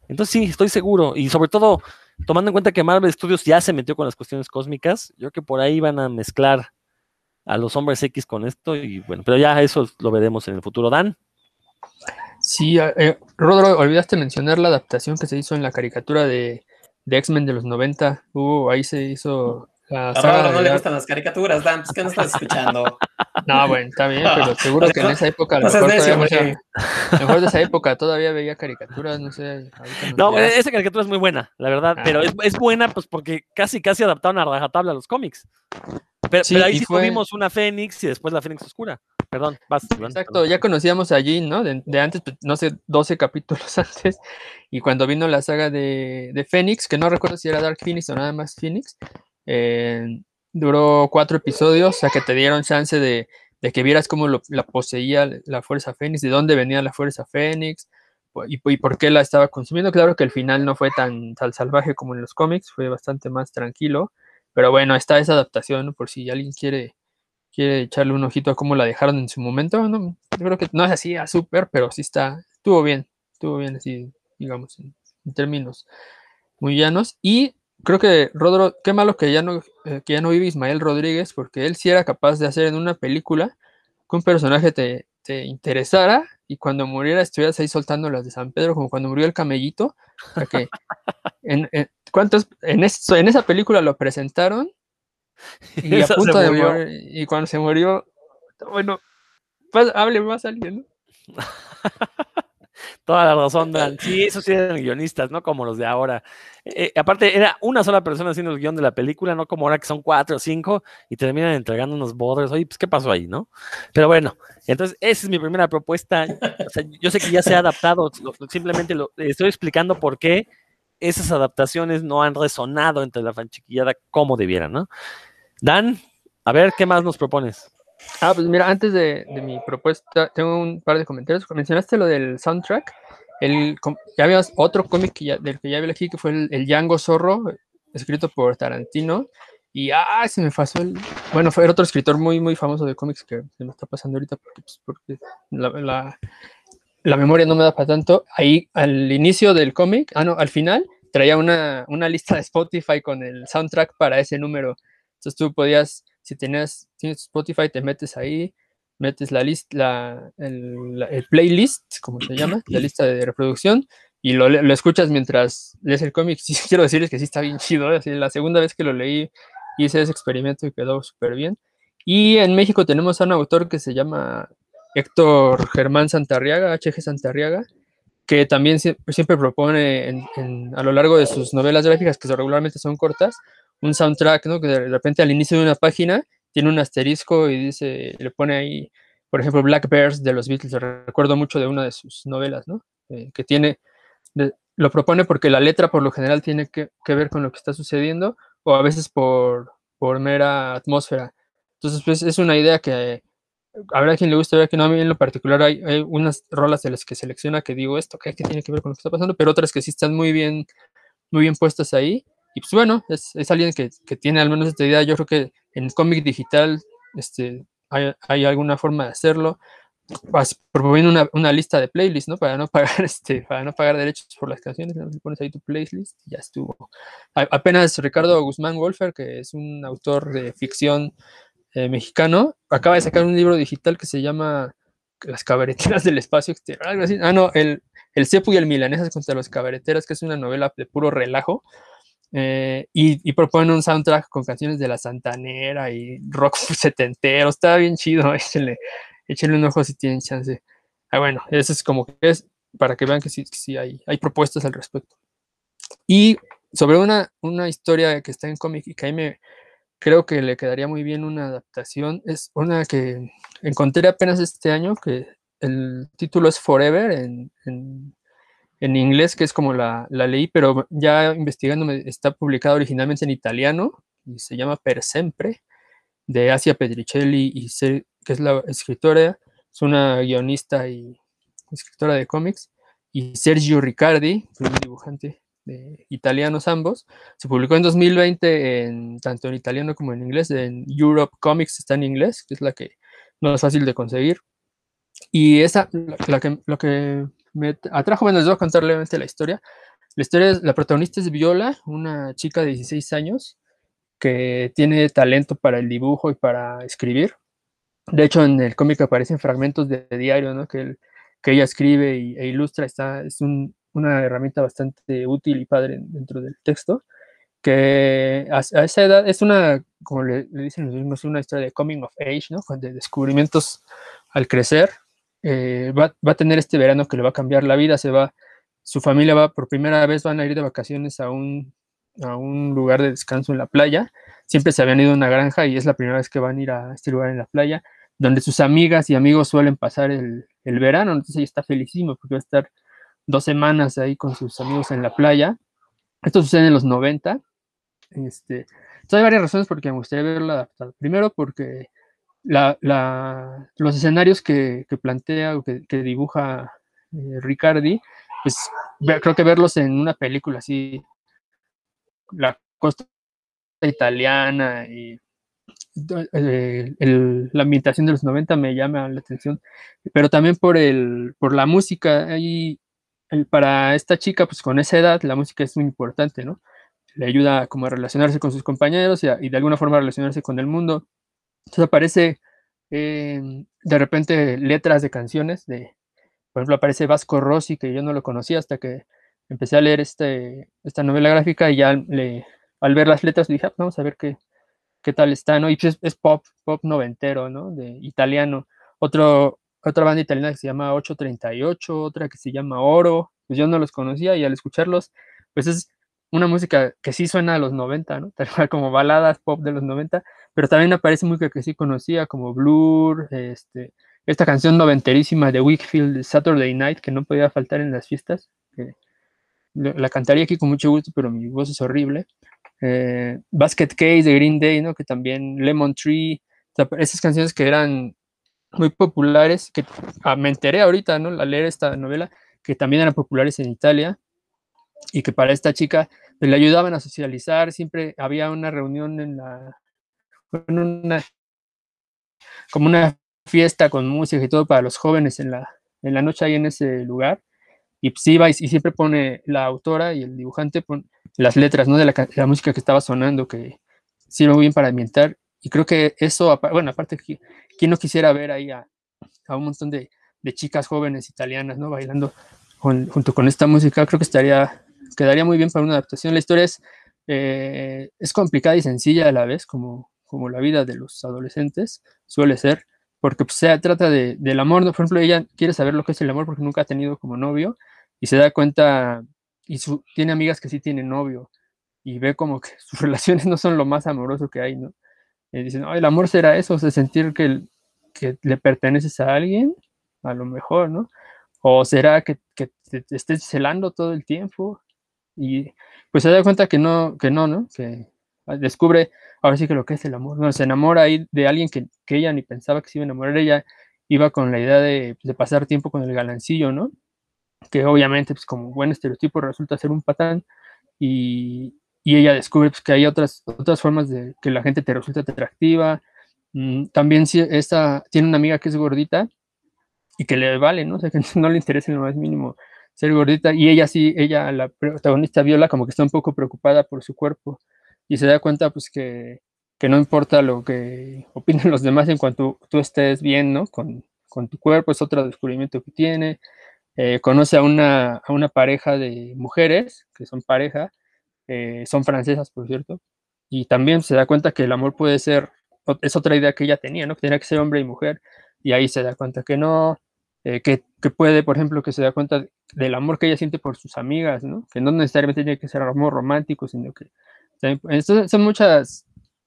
Entonces sí, estoy seguro. Y sobre todo, tomando en cuenta que Marvel Studios ya se metió con las cuestiones cósmicas, yo creo que por ahí van a mezclar a los hombres X con esto y bueno, pero ya eso lo veremos en el futuro. Dan, Sí, eh, Rodro, olvidaste mencionar la adaptación que se hizo en la caricatura de, de X-Men de los 90. Hubo, ahí se hizo la A saga Rodro no le gustan las caricaturas, Dan, pues que no estás escuchando. No, bueno, está bien, pero seguro que en esa época, a lo mejor, necio, todavía a mejor de esa época todavía veía caricaturas, no sé. no, dirás. esa caricatura es muy buena, la verdad, Ah. pero es, es buena pues porque casi casi adaptaron a rajatabla los cómics. Pero, Sí, pero ahí sí fue- tuvimos una Fénix y después la Fénix Oscura. Perdón, vas. Iván, Exacto, ya conocíamos a Jean, ¿no? De, de antes, pues, no sé, 12 capítulos antes. Y cuando vino la saga de, de Phoenix, que no recuerdo si era Dark Phoenix o nada más Phoenix, eh, duró cuatro episodios, o sea que te dieron chance de, de que vieras cómo lo- la poseía la fuerza Fénix, de dónde venía la fuerza Fénix y, y por qué la estaba consumiendo. Claro que el final no fue tan, tan salvaje como en los cómics, fue bastante más tranquilo. Pero bueno, está esa adaptación, por si alguien quiere quiere echarle un ojito a cómo la dejaron en su momento. No, yo creo que no es así a súper, pero sí está, estuvo bien, estuvo bien así, digamos, en, en términos muy llanos. Y creo que Rodro, qué malo que ya no, eh, que ya no vive Ismael Rodríguez, porque él sí era capaz de hacer en una película que un personaje te, te interesara y cuando muriera estuvieras ahí soltando las de San Pedro, como cuando murió el camellito. O sea que en, en- ¿cuántos? En, en esa película lo presentaron y a Esa se punto de murió. morir, y cuando se murió, bueno, pues hable más alguien, ¿no? Toda la razón, Dan. Sí, esos sí eran guionistas, no como los de ahora. Eh, aparte, era una sola persona haciendo el guion de la película, no como ahora que son cuatro o cinco y terminan entregando unos borders. Oye, pues, ¿qué pasó ahí, no? Pero bueno, entonces, esa es mi primera propuesta. O sea, yo sé que ya se ha adaptado, simplemente lo estoy explicando por qué esas adaptaciones no han resonado entre la fanchiquillada como debieran, ¿no? Dan, a ver, ¿qué más nos propones? Ah, pues mira, antes de, mi propuesta, tengo un par de comentarios. Mencionaste lo del soundtrack. El, ya habías otro cómic del que ya hablé aquí, que fue el, el Django Zorro, escrito por Tarantino. Y ah, se me pasó el. Bueno, fue otro escritor muy, muy famoso de cómics que se me está pasando ahorita porque, pues, porque la, la- la memoria no me da para tanto. Ahí al inicio del cómic, ah, no, al final, traía una, una lista de Spotify con el soundtrack para ese número. Entonces tú podías, si tenías, tienes Spotify, te metes ahí, metes la lista, la, el, la- el playlist, como se llama, la lista de reproducción, y lo, lo escuchas mientras lees el cómic. Sí, quiero decirles que sí está bien chido. ¿eh? Así, la segunda vez que lo leí, hice ese experimento y quedó súper bien. Y en México tenemos a un autor que se llama Héctor Germán Santarriaga, HG Santarriaga, que también siempre propone a lo largo de sus novelas gráficas, que regularmente son cortas, un soundtrack, ¿no? Que de repente al inicio de una página tiene un asterisco y dice, le pone ahí, por ejemplo, Black Bears de los Beatles. Recuerdo mucho de una de sus novelas, ¿no? Eh, que tiene, lo propone porque la letra por lo general tiene que, ver con lo que está sucediendo o a veces por, por mera atmósfera. Entonces, pues es una idea que habrá quien le guste, habrá quien no. A mí en lo particular hay, unas rolas de las que selecciona que digo esto, que, tiene que ver con lo que está pasando, pero otras que sí están muy bien, muy bien puestas ahí. Y pues bueno, es, es alguien que, que, tiene al menos esta idea. Yo creo que en cómic digital este, hay, hay, alguna forma de hacerlo. Proponiendo una, una, lista de playlists, ¿no? Para no pagar, este, para no pagar derechos por las canciones, ¿no? pones ahí tu playlist y ya estuvo. apenas Ricardo Guzmán Wolfer, que es un autor de ficción eh, mexicano, acaba de sacar un libro digital que se llama Las cabareteras del espacio exterior, algo así. Ah, no, el, el Cepu y el Milanesas contra los cabareteras, que es una novela de puro relajo. Eh, y, y, propone un soundtrack con canciones de la Santanera y rock setentero. Está bien chido, échenle, échenle un ojo si tienen chance. Ah, bueno, eso es como que es para que vean que sí, sí hay, hay propuestas al respecto. Y sobre una, una historia que está en cómic y que a mí me, creo que le quedaría muy bien una adaptación. Es una que encontré apenas este año, que el título es Forever en, en, inglés, que es como la, la, leí, pero ya investigando está publicado originalmente en italiano y se llama Per Sempre, de Asia Petricelli, y que es la escritora, es una guionista y escritora de cómics, y Sergio Riccardi, un dibujante italianos ambos. Se publicó en 2020 en, tanto en italiano como en inglés. En Europe Comics está en inglés, que es la que no es fácil de conseguir. Y esa, la, que, lo que me atrajo, bueno, les voy a contar levemente la historia. La historia la protagonista es Viola, una chica de 16 años que tiene talento para el dibujo y para escribir. De hecho, en el cómic aparecen fragmentos de, diario, ¿no? Que, que ella escribe y, e ilustra. Está, es un, una herramienta bastante útil y padre dentro del texto, que a, esa edad es una, como le, dicen los mismos, una historia de coming of age, ¿no? De descubrimientos al crecer. Eh, va, a tener este verano que le va a cambiar la vida, se va, su familia va, por primera vez van a ir de vacaciones a un, a un lugar de descanso en la playa. Siempre se habían ido a una granja y es la primera vez que van a ir a este lugar en la playa, donde sus amigas y amigos suelen pasar el, el verano. Entonces ella está felicísimo porque va a estar dos semanas ahí con sus amigos en la playa. Esto sucede en los 90. Este, hay varias razones por me gustaría verlo adaptado. Primero, porque la, los escenarios que, plantea o que, dibuja eh, Ricardi, pues creo que verlos en una película así, la costa italiana y eh, la ambientación de los 90 me llama la atención, pero también por, el, por la música. Hay para esta chica, pues con esa edad, la música es muy importante, ¿no? Le ayuda como a relacionarse con sus compañeros y, de alguna forma relacionarse con el mundo. Entonces aparece em, de repente letras de canciones, de, por ejemplo, aparece Vasco Rossi, que yo no lo conocía hasta que empecé a leer este, esta novela gráfica y ya le, al ver las letras dije, ah, vamos a ver qué, qué tal está, ¿no? Y pues es, pop, pop noventero, ¿no? De italiano. Otro, otra banda italiana que se llama 838, otra que se llama Oro, pues yo no los conocía y al escucharlos, pues es una música que sí suena a los 90, ¿no? Tal cual como baladas pop de los 90, pero también aparece música que sí conocía como Blur, este, esta canción noventerísima de Wickfield, Saturday Night, que no podía faltar en las fiestas, la cantaría aquí con mucho gusto, pero mi voz es horrible. Eh, Basket Case de Green Day, ¿no? Que también Lemon Tree, esas canciones que eran muy populares, que ah, me enteré ahorita, ¿no? Al leer esta novela, que también eran populares en Italia y que para esta chica pues, le ayudaban a socializar, siempre había una reunión en la, como una fiesta con música y todo para los jóvenes en la, en la noche ahí en ese lugar. Y pues iba y, siempre pone la autora y el dibujante pone las letras, ¿no? De la, música que estaba sonando, que sirve muy bien para ambientar. Y creo que eso, bueno, aparte ¿Quién no quisiera ver ahí a, un montón de, chicas jóvenes italianas, ¿no? Bailando junto con esta música. Creo que estaría, quedaría muy bien para una adaptación. La historia es, eh, es complicada y sencilla a la vez, como, como la vida de los adolescentes suele ser, porque pues, se trata de, del amor. ¿no? Por ejemplo, ella quiere saber lo que es el amor porque nunca ha tenido como novio y se da cuenta, y su, tiene amigas que sí tienen novio, y ve como que sus relaciones no son lo más amoroso que hay, ¿no? Y dicen, el amor será eso, o sentir que, que le perteneces a alguien, a lo mejor, ¿no? O será que, que te, estés celando todo el tiempo y pues se da cuenta que no, que no, ¿no? Que descubre ahora sí que lo que es el amor, ¿no? Se enamora ahí de alguien que, ella ni pensaba que se iba a enamorar, ella iba con la idea de, de, pasar tiempo con el galancillo, ¿no? Que obviamente, pues como buen estereotipo, resulta ser un patán y, y ella descubre pues, que hay otras, otras formas de que la gente te resulta atractiva. Mm, también si esta, tiene una amiga que es gordita y que le vale, ¿no? O sea, que no le interesa en lo más mínimo ser gordita. Y ella sí, ella, la protagonista Viola, como que está un poco preocupada por su cuerpo y se da cuenta pues que, que no importa lo que opinen los demás en cuanto tú estés bien, ¿no? Con, con tu cuerpo, es otro descubrimiento que tiene. Eh, conoce a una, a una pareja de mujeres, que son pareja, eh, son francesas, por cierto, y también se da cuenta que el amor puede ser, es otra idea que ella tenía, ¿no? Que tenía que ser hombre y mujer, y ahí se da cuenta que no, eh, que, puede, por ejemplo, que se da cuenta del amor que ella siente por sus amigas, ¿no? Que no necesariamente tiene que ser amor romántico, sino que son muchas,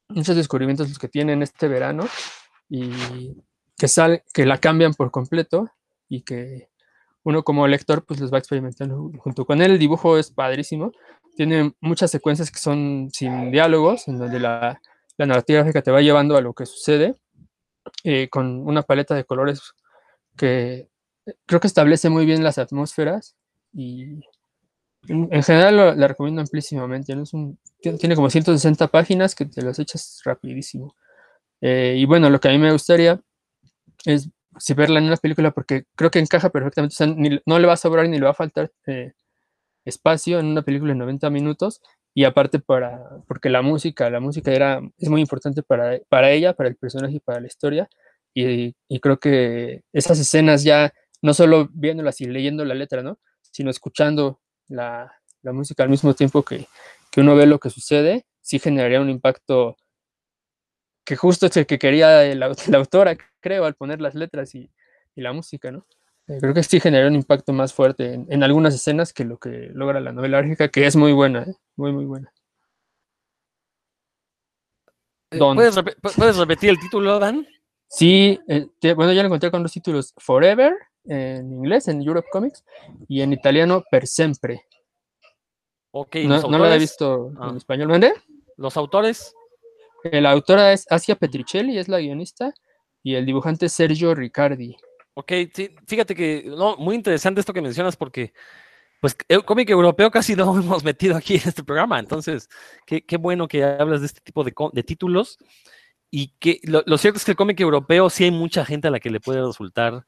muchos descubrimientos los que tienen este verano y que, sale, que la cambian por completo y que uno como lector pues los va experimentando junto con él. El dibujo es padrísimo, tiene muchas secuencias que son sin diálogos, en donde la, la narrativa gráfica te va llevando a lo que sucede, eh, con una paleta de colores que creo que establece muy bien las atmósferas y en, en general lo, la recomiendo amplísimamente. ¿no? Es un, tiene, como 160 páginas que te las echas rapidísimo. Eh, y bueno, lo que a mí me gustaría es si verla en una película porque creo que encaja perfectamente, o sea, ni, no le va a sobrar ni le va a faltar eh, espacio en una película de 90 minutos y aparte para, porque la música, la música era, es muy importante para, para ella, para el personaje y para la historia y, y, creo que esas escenas ya, no solo viéndolas y leyendo la letra, ¿no? Sino escuchando la, la música al mismo tiempo que, que, uno ve lo que sucede, sí generaría un impacto que justo es el que quería la, la autora, creo, al poner las letras y, y la música, ¿no? Eh, creo que sí genera un impacto más fuerte en, en, algunas escenas que lo que logra la novela gráfica, que es muy buena, ¿eh? muy, muy buena. ¿Puedes, rep ¿Puedes, repetir el título, Dan? Sí, eh, te, bueno, ya lo encontré con los títulos Forever en inglés, en Europe Comics, y en italiano Per Sempre. Ok, no, no lo había visto ah. en español. ¿Vende? ¿Los autores? La autora es Asia Petricelli, es la guionista, y el dibujante es Sergio Riccardi. Ok, sí, fíjate que no, muy interesante esto que mencionas porque pues el cómic europeo casi no hemos metido aquí en este programa, entonces qué, qué bueno que hablas de este tipo de, de títulos y que lo, cierto es que el cómic europeo sí hay mucha gente a la que le puede resultar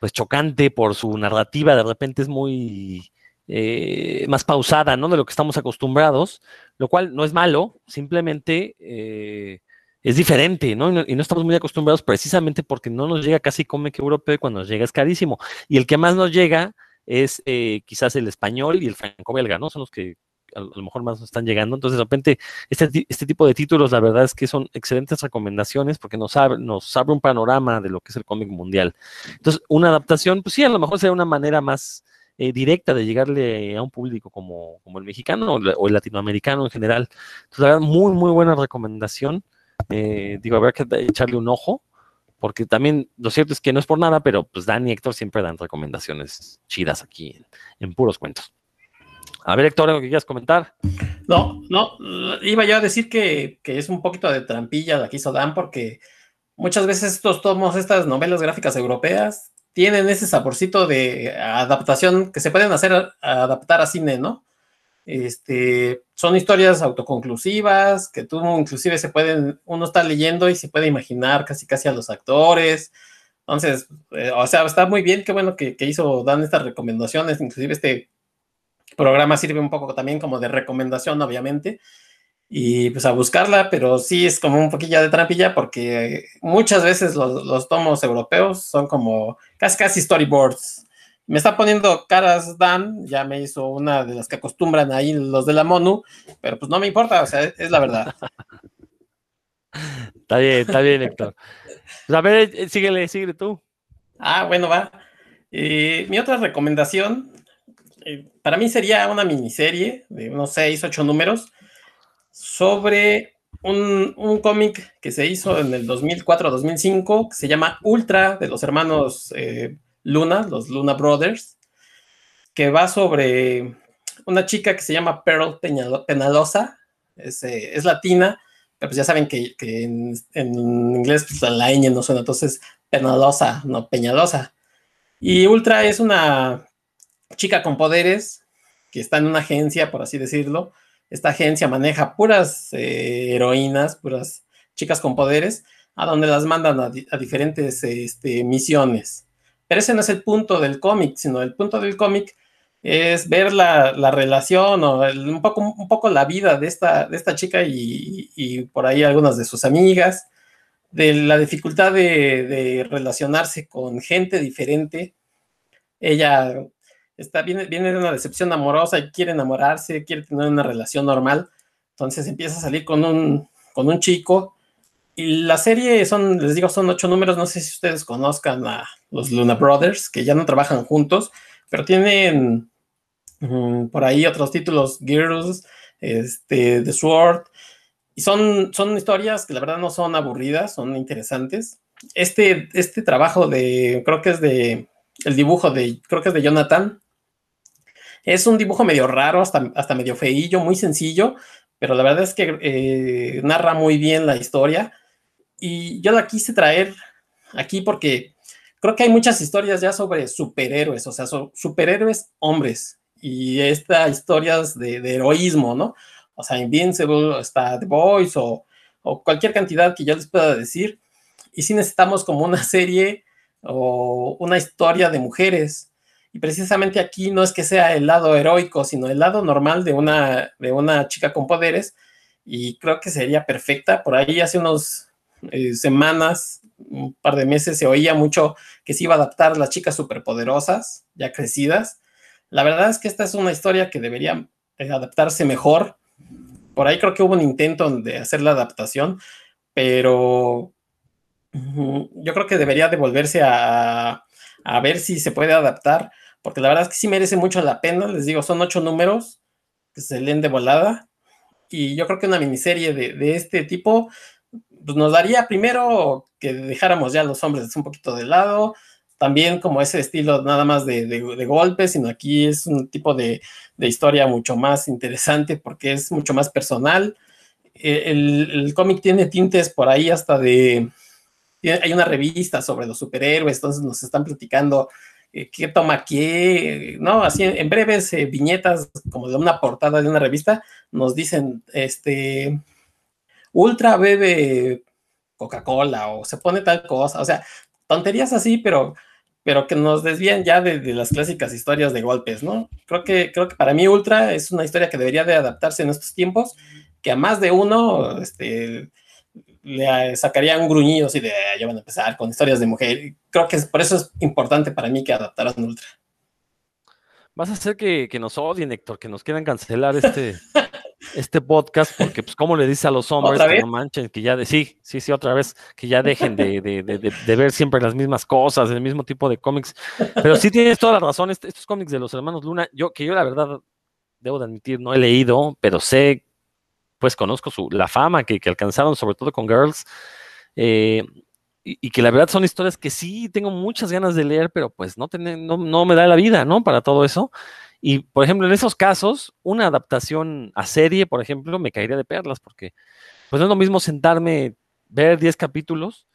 pues chocante por su narrativa, de repente es muy eh, más pausada, ¿no? De lo que estamos acostumbrados, lo cual no es malo, simplemente... Eh, es diferente, ¿no? Y, ¿no? y, no, estamos muy acostumbrados precisamente porque no nos llega casi cómic europeo y cuando nos llega es carísimo. Y el que más nos llega es eh, quizás el español y el franco-belga, ¿no? Son los que a, lo mejor más nos están llegando. Entonces, de repente, este, este tipo de títulos, la verdad es que son excelentes recomendaciones porque nos abre, nos abre un panorama de lo que es el cómic mundial. Entonces, una adaptación, pues sí, a lo mejor sería una manera más eh, directa de llegarle a un público como, como el mexicano o, el latinoamericano en general. Entonces, la verdad, muy, muy buena recomendación. Eh, digo, habrá que echarle un ojo, porque también lo cierto es que no es por nada, pero pues Dan y Héctor siempre dan recomendaciones chidas aquí en puros cuentos. A ver, Héctor, ¿algo que quieras comentar? No, no, iba yo a decir que, que, es un poquito de trampilla la que hizo Dan, porque muchas veces estos tomos, estas novelas gráficas europeas, tienen ese saborcito de adaptación que se pueden hacer, adaptar a cine, ¿no? Este, son historias autoconclusivas que tú inclusive se pueden, uno está leyendo y se puede imaginar casi casi a los actores. Entonces, eh, o sea, está muy bien, qué bueno que, que, hizo Dan estas recomendaciones, inclusive este programa sirve un poco también como de recomendación, obviamente, y pues a buscarla, pero sí es como un poquillo de trampilla porque muchas veces los, los tomos europeos son como casi casi storyboards, me está poniendo caras Dan, ya me hizo una de las que acostumbran ahí los de la MONU, pero pues no me importa, o sea, es, es la verdad. está bien, está bien, Héctor. Pues a ver, eh, síguele, síguele tú. Ah, bueno, va. Eh, mi otra recomendación, eh, para mí sería una miniserie de unos 6, 8 números sobre un, un cómic que se hizo en el 2004-2005 que se llama Ultra de los hermanos eh, Luna, los Luna Brothers, que va sobre una chica que se llama Pearl Penalosa, es, eh, es latina, pero pues ya saben que, en, inglés pues, la ñ no suena, entonces Penalosa, no Peñalosa. Y Ultra es una chica con poderes que está en una agencia, por así decirlo. Esta agencia maneja puras eh, heroínas, puras chicas con poderes, a donde las mandan a, diferentes este, misiones. Pero ese no es el punto del cómic, sino el punto del cómic es ver la, la relación o un, poco, la vida de esta, chica y, por ahí algunas de sus amigas, de la dificultad de relacionarse con gente diferente. Ella está, viene, viene de una decepción amorosa y quiere enamorarse, quiere tener una relación normal, entonces empieza a salir con un, con un chico. Y la serie son, les digo, son ocho números, no sé si ustedes conozcan a los Luna Brothers, que ya no trabajan juntos, pero tienen um, por ahí otros títulos, Girls, este, The Sword, y son, son historias que la verdad no son aburridas, son interesantes. Este, este trabajo de, creo que es de, el dibujo de, creo que es de Jonathan, es un dibujo medio raro, hasta, hasta medio feillo, muy sencillo, pero la verdad es que eh, narra muy bien la historia. Y yo la quise traer aquí porque creo que hay muchas historias ya sobre superhéroes, o sea, superhéroes hombres y estas historias de, heroísmo, ¿no? O sea, Invincible, está The Boys o, cualquier cantidad que yo les pueda decir. Y sí necesitamos como una serie o una historia de mujeres. Y precisamente aquí no es que sea el lado heroico, sino el lado normal de una, de una chica con poderes. Y creo que sería perfecta. Por ahí hace unos eh, semanas un par de meses se oía mucho que se iba a adaptar las chicas superpoderosas, ya crecidas. La verdad es que esta es una historia que debería eh, adaptarse mejor. Por ahí creo que hubo un intento de hacer la adaptación, pero yo creo que debería devolverse a, a, ver si se puede adaptar, porque la verdad es que sí merece mucho la pena. Les digo, son ocho números que se leen de volada. Y yo creo que una miniserie de, de este tipo pues nos daría primero que dejáramos ya a los hombres un poquito de lado, también como ese estilo nada más de, de, de golpes, sino aquí es un tipo de, de, historia mucho más interesante porque es mucho más personal. Eh, el, el cómic tiene tintes por ahí hasta de... Hay una revista sobre los superhéroes, entonces nos están platicando eh, qué toma qué, ¿no? Así en, en breves eh, viñetas como de una portada de una revista, nos dicen, este, Ultra bebe Coca-Cola o se pone tal cosa, o sea, tonterías así, pero, pero que nos desvían ya de, de, las clásicas historias de golpes, ¿no? Creo que, creo que para mí Ultra es una historia que debería de adaptarse en estos tiempos, que a más de uno este, le sacaría un gruñido así de, ya van a empezar con historias de mujer. Creo que es, por eso es importante para mí que adaptaran Ultra. Vas a hacer que, que nos odien, Héctor, que nos quieran cancelar este, este podcast, porque pues cómo le dice a los hombres que no manchen, que ya de sí, sí, sí, otra vez, que ya dejen de, de, de, de, ver siempre las mismas cosas, el mismo tipo de cómics. Pero sí tienes toda la razón, estos, estos cómics de los hermanos Luna, yo que yo la verdad debo de admitir, no he leído, pero sé, pues conozco su, la fama que, que alcanzaron, sobre todo con Girls. Eh, y, que la verdad son historias que sí tengo muchas ganas de leer, pero pues no, no, no me da la vida, ¿no? Para todo eso. Y, por ejemplo, en esos casos, una adaptación a serie, por ejemplo, me caería de perlas, porque pues no es lo mismo sentarme, ver 10 capítulos,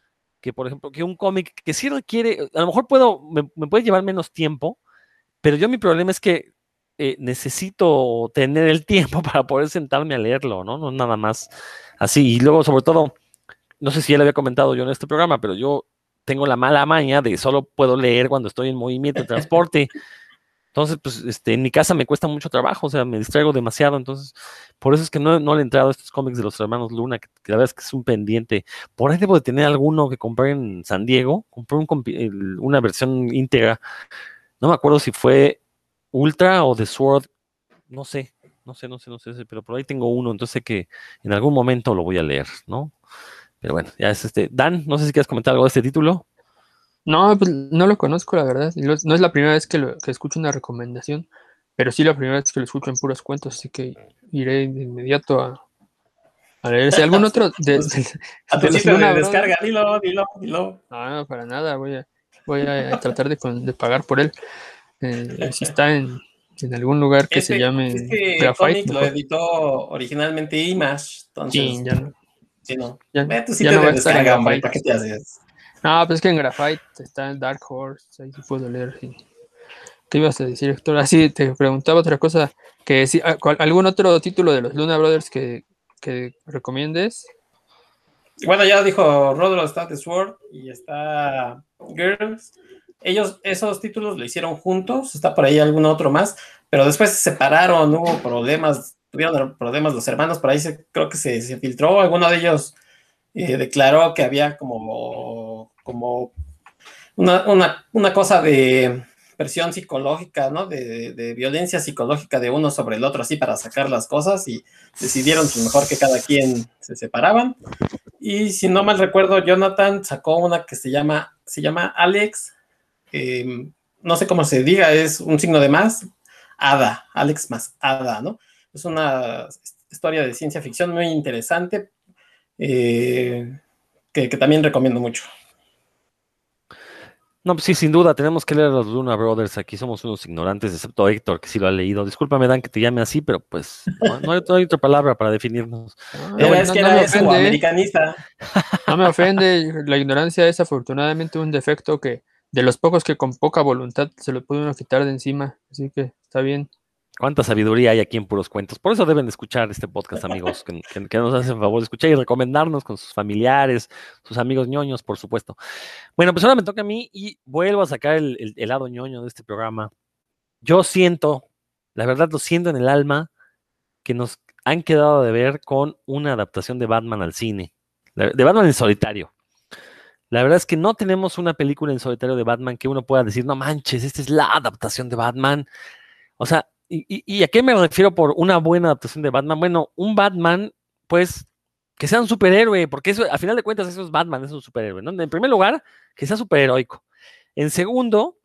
que, por ejemplo, que un cómic que sí requiere, a lo mejor puedo, me, puede llevar menos tiempo, pero yo mi problema es que eh, necesito tener el tiempo para poder sentarme a leerlo, ¿no? No nada más así. Y luego, sobre todo, no sé si ya lo había comentado yo en este programa, pero yo tengo la mala maña de solo puedo leer cuando estoy en movimiento de transporte. Entonces, pues, este, en mi casa me cuesta mucho trabajo, o sea, me distraigo demasiado, entonces, por eso es que no, no le he entrado a estos cómics de los hermanos Luna, que, la verdad es que es un pendiente. Por ahí debo de tener alguno que compré en San Diego, compré una versión íntegra, no me acuerdo si fue Ultra o The Sword, no sé, no sé, no sé, no sé, pero por ahí tengo uno, entonces sé que en algún momento lo voy a leer, ¿no? Pero bueno, ya es este. Dan, no sé si quieres comentar algo de este título. No, pues no lo conozco, la verdad. No es la primera vez que, lo, que escucho una recomendación. pero sí la primera vez que lo escucho en puros cuentos, así que iré de inmediato a, a leer. Si algún otro de, de- A tu sitio de descarga, dilo, dilo, dilo. No, no, para nada, voy a, voy a tratar de, con- de pagar por él. Eh, si está en, en algún lugar que se llame Este Graphite, cómic lo editó originalmente Image, entonces, Sí, ya no. sí, no. ya- sitio no va a estar en Graphite. ¿para qué te haces? No, pues es que en Graphite está en Dark Horse, ahí sí puedo leer. sí. ¿Qué ibas a decir, Héctor? Ah, sí, te preguntaba otra cosa. Que si, ah, ¿cuál- ¿Algún otro título de los Luna Brothers que, que recomiendes? Bueno, ya dijo Rodro, está The Sword y está Girls. Ellos, esos títulos lo hicieron juntos, está por ahí algún otro más, pero después se separaron, hubo problemas, tuvieron problemas los hermanos, por ahí creo que se, se filtró, alguno de ellos eh, declaró que había como, como una, una, una cosa de presión psicológica, ¿no? De, de violencia psicológica de uno sobre el otro, así para sacar las cosas y decidieron que mejor que cada quien se separaban. Y si no mal recuerdo, Jonathan sacó una que se llama, se llama Alex, eh, no sé cómo se diga, es un signo de más, Ada, Alex más Ada, ¿no? Es una historia de ciencia ficción muy interesante eh, que, que también recomiendo mucho. No, pues sí, sin duda, tenemos que leer a los Luna Brothers. Aquí somos unos ignorantes, excepto Héctor, que sí lo ha leído. Discúlpame, Dan, que te llame así, pero pues no, no hay, no hay otra palabra para definirnos. Ah, Pero es que no era eso, ¿eh? americanista. No me ofende, la ignorancia es afortunadamente un defecto que de los pocos que con poca voluntad se lo uno quitar de encima, así que está bien. Cuánta sabiduría hay aquí en puros cuentos. Por eso deben de escuchar este podcast, amigos, que, nos hacen favor de escuchar y recomendarnos con sus familiares, sus amigos ñoños, por supuesto. Bueno, pues ahora me toca a mí y vuelvo a sacar el, el- el lado ñoño de este programa. Yo siento, la verdad lo siento en el alma, que nos han quedado de ver con una adaptación de Batman al cine, de Batman en solitario. La verdad es que no tenemos una película en solitario de Batman que uno pueda decir, no manches, esta es la adaptación de Batman. O sea, ¿y, a qué me refiero por una buena adaptación de Batman? Bueno, un Batman, pues, que sea un superhéroe, porque a final de cuentas, eso es Batman, es un superhéroe, ¿no? En primer lugar, que sea superheroico. En segundo,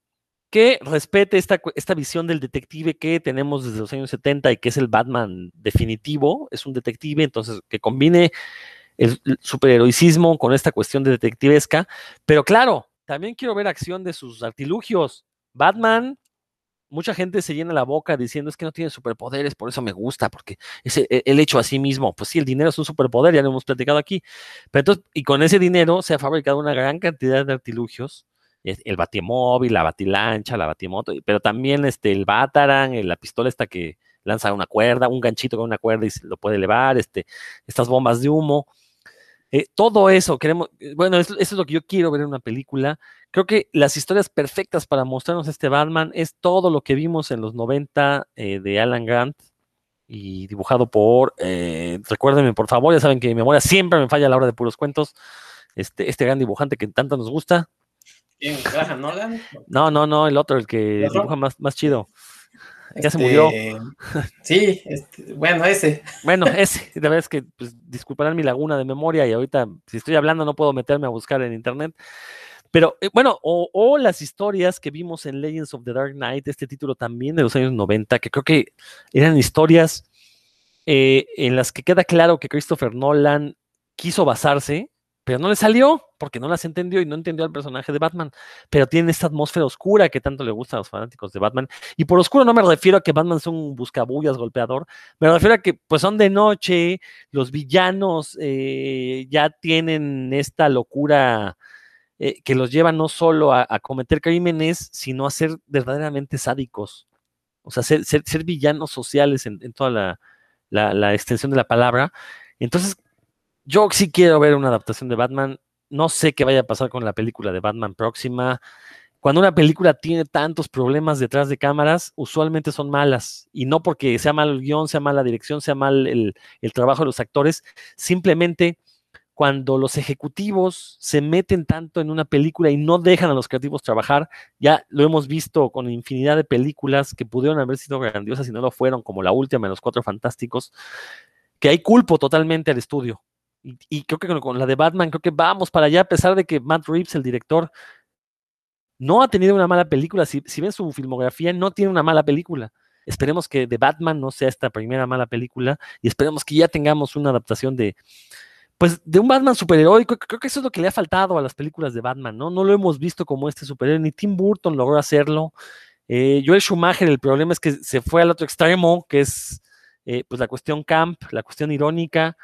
que respete esta, esta visión del detective que tenemos desde los años 70 y que es el Batman definitivo, es un detective, entonces que combine el, superheroicismo con esta cuestión de detectivesca, pero claro, también quiero ver acción de sus artilugios. Batman, mucha gente se llena la boca diciendo es que no tiene superpoderes, por eso me gusta, porque es el, el hecho a sí mismo. Pues sí, el dinero es un superpoder, ya lo hemos platicado aquí. Pero entonces, y con ese dinero se ha fabricado una gran cantidad de artilugios. El batimóvil, la batilancha, la batimoto, pero también este, el Batarang, la pistola esta que lanza una cuerda, un ganchito con una cuerda y se lo puede elevar, este, estas bombas de humo. Eh, todo eso, queremos, eh, bueno, eso, eso es lo que yo quiero ver en una película. Creo que las historias perfectas para mostrarnos este Batman es todo lo que vimos en los 90 eh, de Alan Grant y dibujado por, eh, recuérdenme por favor, ya saben que mi memoria siempre me falla a la hora de puros cuentos. Este, este gran dibujante que tanto nos gusta. ¿Quién? Graham Nolan. No, no, no, el otro, el que dibuja más, más chido. Ya se Este, murió. Sí, este, bueno, ese. Bueno, ese, de verdad es que pues, disculparán mi laguna de memoria y ahorita, si estoy hablando, no puedo meterme a buscar en internet. Pero eh, bueno, o, o las historias que vimos en Legends of the Dark Knight, este título también de los años 90, que creo que eran historias eh, en las que queda claro que Christopher Nolan quiso basarse, pero no le salió porque no las entendió y no entendió al personaje de Batman. Pero tiene esta atmósfera oscura que tanto le gusta a los fanáticos de Batman. Y por oscuro no me refiero a que Batman sea un buscabullas golpeador, me refiero a que pues son de noche, los villanos eh, ya tienen esta locura eh, que los lleva no solo a, cometer crímenes, sino a ser verdaderamente sádicos. O sea, ser, villanos sociales en, toda la, extensión de la palabra. Entonces, yo sí quiero ver una adaptación de Batman. No sé qué vaya a pasar con la película de Batman próxima. Cuando una película tiene tantos problemas detrás de cámaras, usualmente son malas. Y no porque sea mal el guion, sea mala dirección, sea mal el, el trabajo de los actores. Simplemente cuando los ejecutivos se meten tanto en una película y no dejan a los creativos trabajar, ya lo hemos visto con infinidad de películas que pudieron haber sido grandiosas y no lo fueron, como la última de los Cuatro Fantásticos, que hay culpo totalmente al estudio. Y, y creo que con, la de Batman, creo que vamos para allá, a pesar de que Matt Reeves, el director, no ha tenido una mala película. Si, si ven su filmografía, no tiene una mala película. Esperemos que The Batman no sea esta primera mala película y esperemos que ya tengamos una adaptación de, pues, de un Batman superheroico. Creo que eso es lo que le ha faltado a las películas de Batman, ¿no? No lo hemos visto como este superhéroe, ni Tim Burton logró hacerlo. Eh, Joel Schumacher, el problema es que se fue al otro extremo, que es eh, pues la cuestión camp, la cuestión irónica,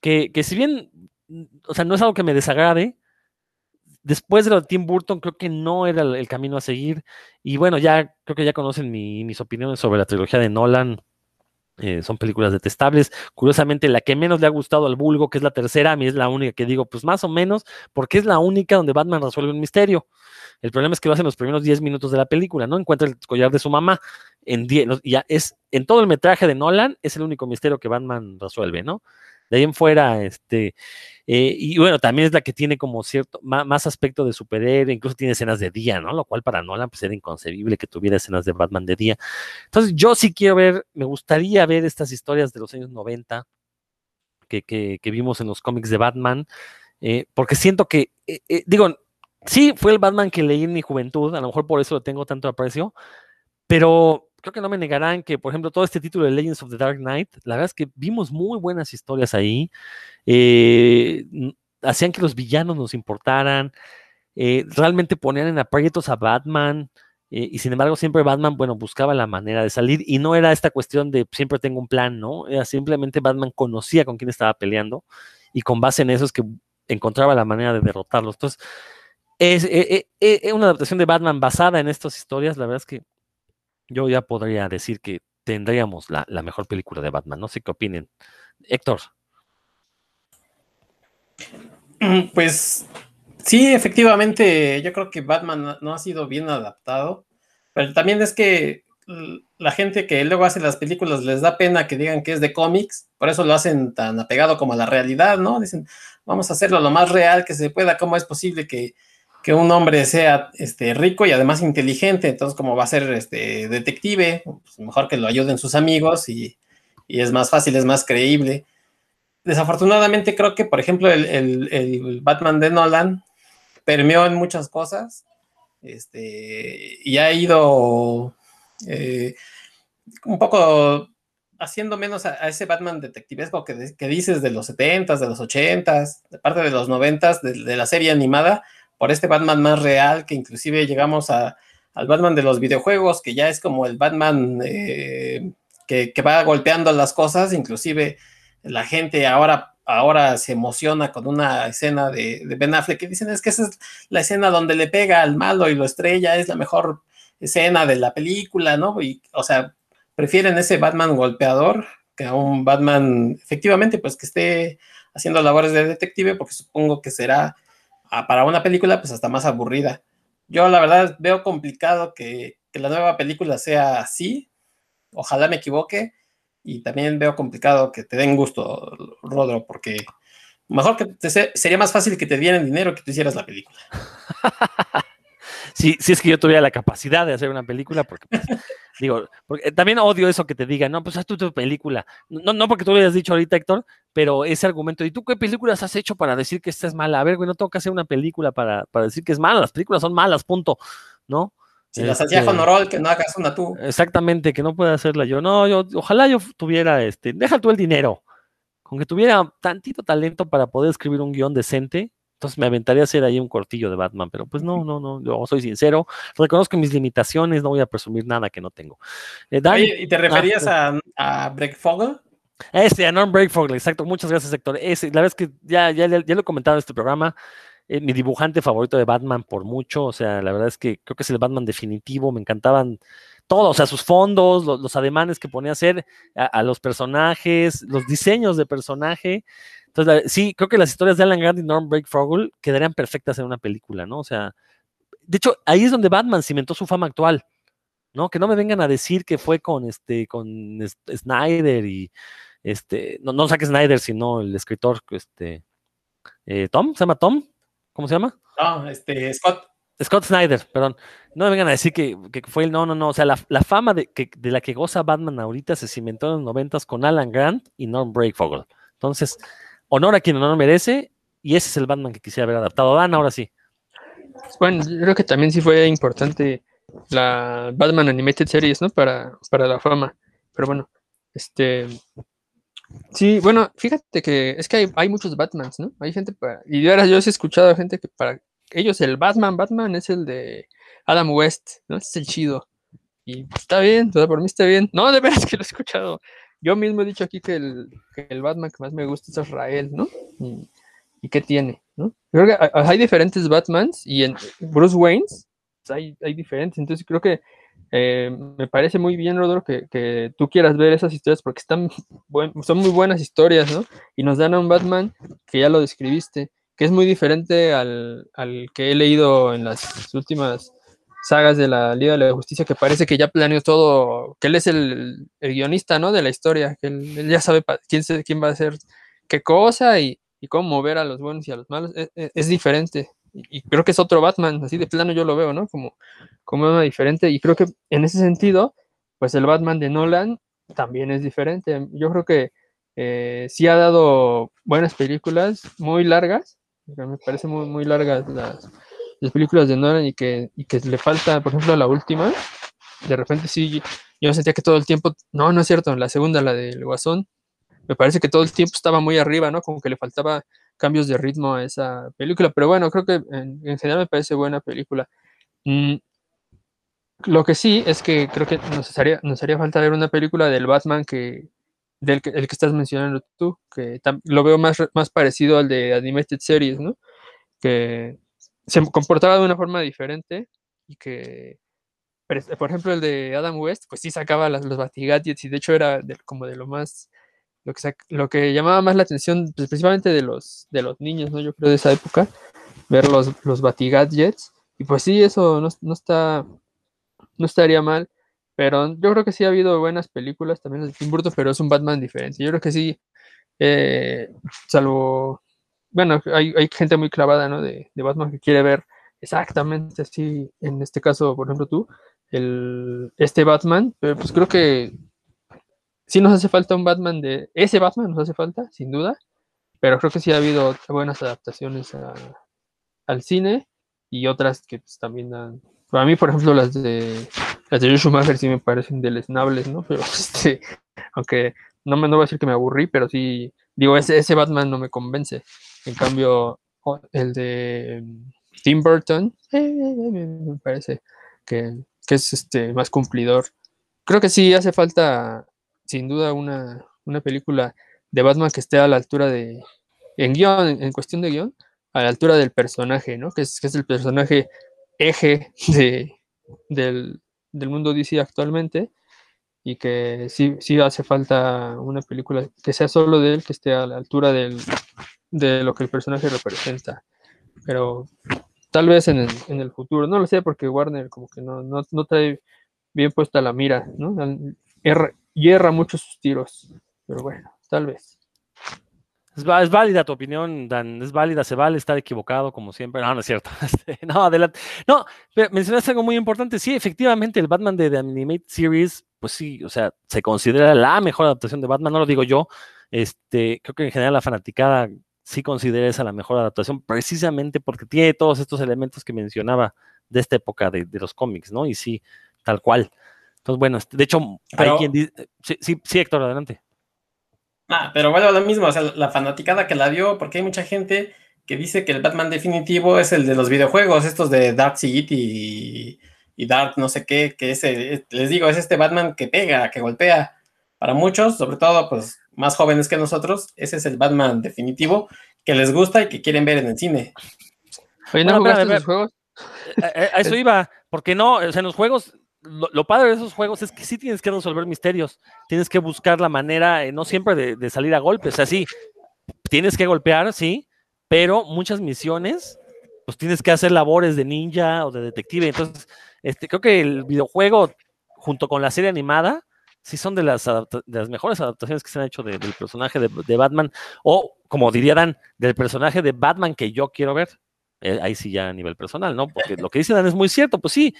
que, que si bien, o sea, no es algo que me desagrade, después de lo de Tim Burton, creo que no era el, camino a seguir. Y bueno, ya creo que ya conocen mis opiniones sobre la trilogía de Nolan. Eh, son películas detestables. Curiosamente, la que menos le ha gustado al vulgo, que es la tercera, a mí es la única que digo, pues más o menos, porque es la única donde Batman resuelve un misterio. El problema es que lo en los primeros 10 minutos de la película, ¿no? Encuentra el collar de su mamá. En ya es, en todo el metraje de Nolan, es el único misterio que Batman resuelve, ¿no? De ahí en fuera, este, eh, y bueno, también es la que tiene como cierto, más, aspecto de superhéroe, incluso tiene escenas de día, ¿no? Lo cual para Nolan pues era inconcebible que tuviera escenas de Batman de día. Entonces yo sí quiero ver, me gustaría ver estas historias de los años 90 que, que, vimos en los cómics de Batman, eh, porque siento que, eh, digo, sí, fue el Batman que leí en mi juventud, a lo mejor por eso lo tengo tanto aprecio, pero creo que no me negarán que, por ejemplo, todo este título de Legends of the Dark Knight, la verdad es que vimos muy buenas historias ahí, eh, hacían que los villanos nos importaran, eh, realmente ponían en aprietos a Batman, eh, y sin embargo siempre Batman, bueno, buscaba la manera de salir, y no era esta cuestión de siempre tengo un plan, ¿no? Era simplemente Batman conocía con quién estaba peleando, y con base en eso es que encontraba la manera de derrotarlos. Entonces, es, es una adaptación de Batman basada en estas historias, la verdad es que yo ya podría decir que tendríamos la, mejor película de Batman. No sé qué opinen. Héctor. Mm, pues sí, efectivamente, yo creo que Batman no ha sido bien adaptado, pero también es que la gente que luego hace las películas les da pena que digan que es de cómics, por eso lo hacen tan apegado como a la realidad, ¿no? Dicen, vamos a hacerlo lo más real que se pueda, ¿cómo es posible que que un hombre sea este, rico y además inteligente, entonces como va a ser este, detective, pues mejor que lo ayuden sus amigos y, es más fácil, es más creíble. Desafortunadamente creo que, por ejemplo, el, Batman de Nolan permeó en muchas cosas este, y ha ido eh, un poco haciendo menos a, ese Batman detectivesco que, que, dices de los 70s, de los 80s, de parte de los 90s, de la serie animada, por este Batman más real, que inclusive llegamos a, al Batman de los videojuegos, que ya es como el Batman eh, que, va golpeando las cosas, inclusive la gente ahora, ahora se emociona con una escena de, Ben Affleck, que dicen es que esa es la escena donde le pega al malo y lo estrella, es la mejor escena de la película, ¿no? Y, o sea, prefieren ese Batman golpeador que a un Batman, efectivamente, pues que esté haciendo labores de detective, porque supongo que será para una película, pues hasta más aburrida. Yo la verdad veo complicado que, la nueva película sea así. Ojalá me equivoque. Y también veo complicado que te den gusto, Rodro, porque mejor que sería más fácil que te dieran dinero que tú hicieras la película. si, si es que yo tuviera la capacidad de hacer una película, porque pues, digo, porque también odio eso que te digan, no, pues haz tu película. No, no porque tú lo hayas dicho ahorita, Héctor, pero ese argumento, ¿y tú qué películas has hecho para decir que esta es mala? A ver, güey, no tengo que hacer una película para, decir que es mala, las películas son malas, punto, ¿no? Si las hacía Honorol, que no hagas una tú. Exactamente, que no pueda hacerla yo. No, yo, ojalá yo tuviera, este, deja tú el dinero, con que tuviera tantito talento para poder escribir un guion decente, entonces me aventaría a hacer ahí un cortillo de Batman, pero pues no, no, no, yo soy sincero, reconozco mis limitaciones, no voy a presumir nada que no tengo. Eh, ¿Y te referías a, a Break Fogel? Este, a Norm Breakford, exacto. Muchas gracias, Héctor. Ese, la verdad es que ya, ya, ya lo he comentado en este programa. Eh, mi dibujante favorito de Batman por mucho. O sea, la verdad es que creo que es el Batman definitivo. Me encantaban todos, o sea, sus fondos, los, ademanes que ponía a hacer a, los personajes, los diseños de personaje. Entonces, sí, creo que las historias de Alan Grant y Norm Breakford quedarían perfectas en una película, ¿no? O sea, de hecho, ahí es donde Batman cimentó su fama actual. ¿No? Que no me vengan a decir que fue con este, con Snyder y este, no, no saque Snyder, sino el escritor, este, eh, Tom, ¿se llama Tom? ¿Cómo se llama? No, este, Scott. Scott Snyder, perdón. No me vengan a decir que, fue el, no, no, no, o sea, la, fama de, que, de la que goza Batman ahorita se cimentó en los noventas con Alan Grant y Norm Breakfogel. Entonces, honor a quien honor merece, y ese es el Batman que quisiera haber adaptado. Dan, ahora sí. Bueno, yo creo que también sí fue importante la Batman Animated Series, ¿no? Para, para la fama. Pero bueno, este. Sí, bueno, fíjate que es que hay, hay muchos Batmans, ¿no? Hay gente para. Y ahora yo he escuchado a gente que para ellos el Batman, Batman es el de Adam West, ¿no? Es el chido. Y está bien, o por mí está bien. No, de veras que lo he escuchado. Yo mismo he dicho aquí que el, que el Batman que más me gusta es Israel, ¿no? Y, y qué tiene, ¿no? Creo que hay, diferentes Batmans y en Bruce Wayne hay, hay diferentes. Entonces creo que eh, me parece muy bien, Rodro, que, que, tú quieras ver esas historias porque están buen, son muy buenas historias, ¿no? Y nos dan a un Batman que ya lo describiste, que es muy diferente al, al que he leído en las últimas sagas de la Liga de la Justicia, que parece que ya planeó todo, que él es el, el guionista, ¿no? De la historia, que él, ya sabe quién, quién va a hacer qué cosa y, cómo mover a los buenos y a los malos. Es, es, es diferente y creo que es otro Batman, así de plano yo lo veo, ¿no? Como, como una diferente, y creo que en ese sentido, pues el Batman de Nolan también es diferente. Yo creo que eh, sí ha dado buenas películas, muy largas, me parece muy, muy largas las, las películas de Nolan y que, y que le falta, por ejemplo, la última, de repente sí, yo sentía que todo el tiempo, no, no es cierto, la segunda, la del Guasón, me parece que todo el tiempo estaba muy arriba, ¿no? Como que le faltaba cambios de ritmo a esa película, pero bueno, creo que en, en general me parece buena película. Mm, lo que sí es que creo que nos haría, nos haría falta ver una película del Batman que del que, el que estás mencionando tú, que lo veo más, más parecido al de Animated Series, ¿no? Que se comportaba de una forma diferente y que, por ejemplo, el de Adam West, pues sí sacaba las, los Batigadgets y de hecho era como de lo más lo que, lo que llamaba más la atención, pues, principalmente de los, de los niños, ¿no? Yo creo de esa época, ver los, los Batigadgets. Y pues sí, eso no, no, está, no estaría mal. Pero yo creo que sí ha habido buenas películas también de Tim Burton, pero es un Batman diferente. Yo creo que sí, eh, salvo, bueno, hay, hay, gente muy clavada, ¿no? De, de, Batman que quiere ver exactamente así, en este caso, por ejemplo, tú, el, este Batman, pero pues creo que sí nos hace falta un Batman de. Ese Batman nos hace falta, sin duda. Pero creo que sí ha habido buenas adaptaciones a, al cine y otras que pues, también dan. Para mí, por ejemplo, las de las de Schumacher sí me parecen deleznables, ¿no? Pero este, aunque no me no voy a decir que me aburrí, pero sí, digo, ese, ese Batman no me convence. En cambio, el de Tim Burton, eh, me parece que, que es este más cumplidor. Creo que sí hace falta sin duda una, una, película de Batman que esté a la altura de, en guion, en, cuestión de guion, a la altura del personaje, ¿no? Que es, que es el personaje eje de, del, del, mundo DC actualmente y que sí, sí hace falta una película que sea solo de él, que esté a la altura del, de lo que el personaje representa. Pero tal vez en el, en el futuro, no lo sé, porque Warner como que no, no, no trae bien puesta la mira, ¿no? Hierra mucho sus tiros. Pero bueno, tal vez. Es, válida tu opinión, Dan. Es válida, se vale estar equivocado, como siempre. No, no es cierto. Este, no, adelante. No, pero mencionaste algo muy importante. Sí, efectivamente, el Batman de The Animated Series, pues sí, o sea, se considera la mejor adaptación de Batman. No lo digo yo. Este, creo que en general la fanaticada sí considera esa la mejor adaptación, precisamente porque tiene todos estos elementos que mencionaba de esta época de, de los cómics, ¿no? Y sí, tal cual. Entonces, bueno, de hecho, pero, hay quien dice. Sí, sí, sí, Héctor, adelante. Ah, pero bueno, lo mismo, o sea, la fanaticada que la vio, porque hay mucha gente que dice que el Batman definitivo es el de los videojuegos, estos de Dark City y, y Dark no sé qué, que ese, les digo, es este Batman que pega, que golpea. Para muchos, sobre todo, pues, más jóvenes que nosotros, ese es el Batman definitivo que les gusta y que quieren ver en el cine. Oye, ¿no bueno, jugaste los juegos? A, a, eso iba, porque no, o sea, en los juegos lo, padre de esos juegos es que sí tienes que resolver misterios, tienes que buscar la manera, eh, no siempre de, salir a golpes, o sea, sí, tienes que golpear, sí, pero muchas misiones, pues tienes que hacer labores de ninja o de detective, entonces, este, creo que el videojuego, junto con la serie animada, sí son de las, mejores adaptaciones que se han hecho de, del personaje de Batman, o como diría Dan, del personaje de Batman que yo quiero ver eh, ahí sí ya a nivel personal, ¿no? Porque lo que dice Dan es muy cierto, pues sí,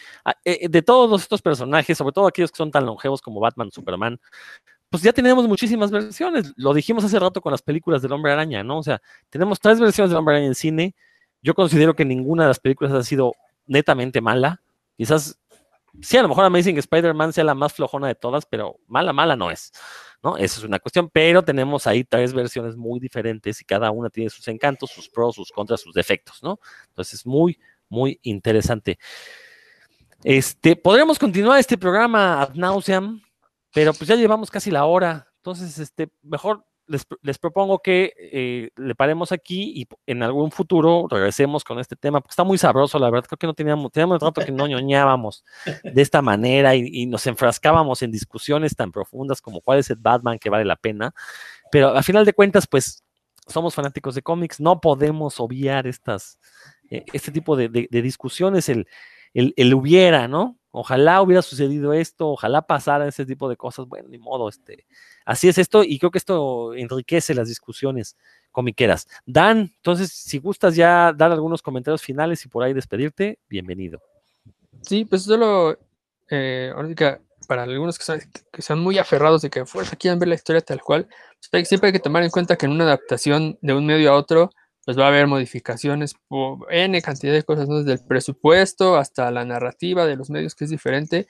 eh, de todos estos personajes, sobre todo aquellos que son tan longevos como Batman, Superman, pues ya tenemos muchísimas versiones, lo dijimos hace rato con las películas del Hombre Araña, ¿no? O sea, tenemos tres versiones del Hombre Araña en cine, yo considero que ninguna de las películas ha sido netamente mala, quizás sí, a lo mejor Amazing Spider-Man sea la más flojona de todas, pero mala, mala no es. ¿No? Esa es una cuestión, pero tenemos ahí tres versiones muy diferentes y cada una tiene sus encantos, sus pros, sus contras, sus defectos, ¿no? Entonces es muy, muy interesante. Este, podríamos continuar este programa ad nauseam, pero pues ya llevamos casi la hora. Entonces, este, mejor les, propongo que eh, le paremos aquí y en algún futuro regresemos con este tema, porque está muy sabroso, la verdad. Creo que no teníamos, teníamos rato que no ñoñábamos de esta manera y, nos enfrascábamos en discusiones tan profundas como cuál es el Batman que vale la pena. Pero a final de cuentas, pues somos fanáticos de cómics, no podemos obviar estas, eh, este tipo de, discusiones, el, el, el hubiera, ¿no? Ojalá hubiera sucedido esto, ojalá pasara ese tipo de cosas. Bueno, ni modo, este, así es esto y creo que esto enriquece las discusiones comiqueras. Dan, entonces, si gustas ya dar algunos comentarios finales y por ahí despedirte, bienvenido. Sí, pues solo, eh, para algunos que son muy aferrados de que fuerza quieran ver la historia tal cual, pues, siempre hay que tomar en cuenta que en una adaptación de un medio a otro, pues va a haber modificaciones por N cantidad de cosas, desde el presupuesto hasta la narrativa de los medios que es diferente.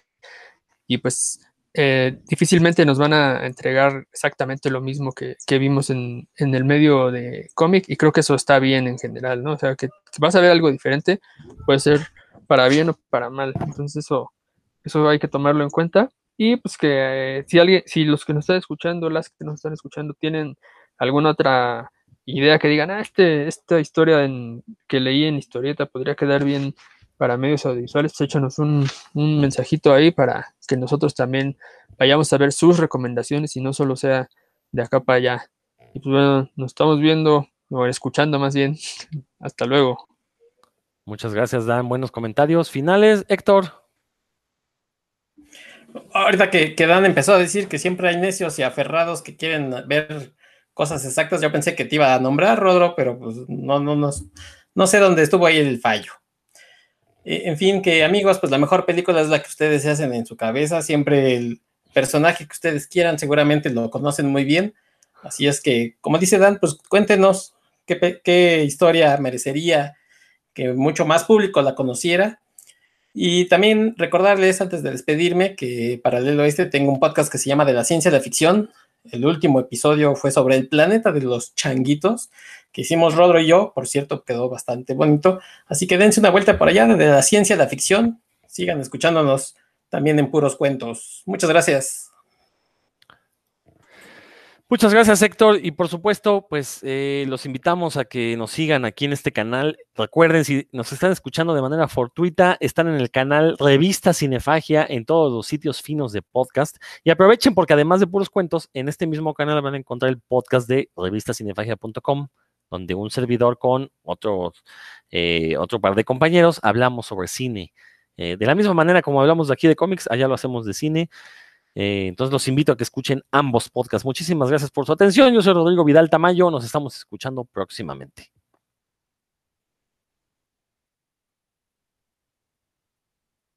Y pues eh, difícilmente nos van a entregar exactamente lo mismo que, vimos en, el medio de cómic y creo que eso está bien en general, ¿no? O sea, que, vas a ver algo diferente, puede ser para bien o para mal. Entonces eso, eso hay que tomarlo en cuenta. Y pues que eh, si alguien, si los que nos están escuchando, las que nos están escuchando, tienen alguna otra idea que digan, ah, este, esta historia en, que leí en historieta podría quedar bien para medios audiovisuales, pues échanos un, un, mensajito ahí para que nosotros también vayamos a ver sus recomendaciones y no solo sea de acá para allá. Y pues bueno, nos estamos viendo o escuchando más bien. Hasta luego. Muchas gracias, Dan. Buenos comentarios. Finales, Héctor. Ahorita que, que Dan empezó a decir que siempre hay necios y aferrados que quieren ver cosas exactas. Yo pensé que te iba a nombrar, Rodro, pero pues no, no, no, no sé dónde estuvo ahí el fallo. E, en fin, que amigos, pues la mejor película es la que ustedes se hacen en su cabeza. Siempre el personaje que ustedes quieran, seguramente lo conocen muy bien. Así es que, como dice Dan, pues cuéntenos qué, qué historia merecería que mucho más público la conociera. Y también recordarles antes de despedirme que paralelo a este tengo un podcast que se llama De la ciencia de la ficción, el último episodio fue sobre el planeta de los changuitos, que hicimos Rodro y yo, por cierto, quedó bastante bonito. Así que dense una vuelta por allá de la ciencia de la ficción. Sigan escuchándonos también en puros cuentos. Muchas gracias. Muchas gracias, Héctor. Y por supuesto, pues eh, los invitamos a que nos sigan aquí en este canal. Recuerden, si nos están escuchando de manera fortuita, están en el canal Revista Cinefagia en todos los sitios finos de podcast. Y aprovechen porque además de puros cuentos, en este mismo canal van a encontrar el podcast de revistacinefagia.com, donde un servidor con otro, eh, otro par de compañeros hablamos sobre cine. Eh, de la misma manera como hablamos de aquí de cómics, allá lo hacemos de cine. Eh, entonces los invito a que escuchen ambos podcasts. Muchísimas gracias por su atención. Yo soy Rodrigo Vidal Tamayo. Nos estamos escuchando próximamente.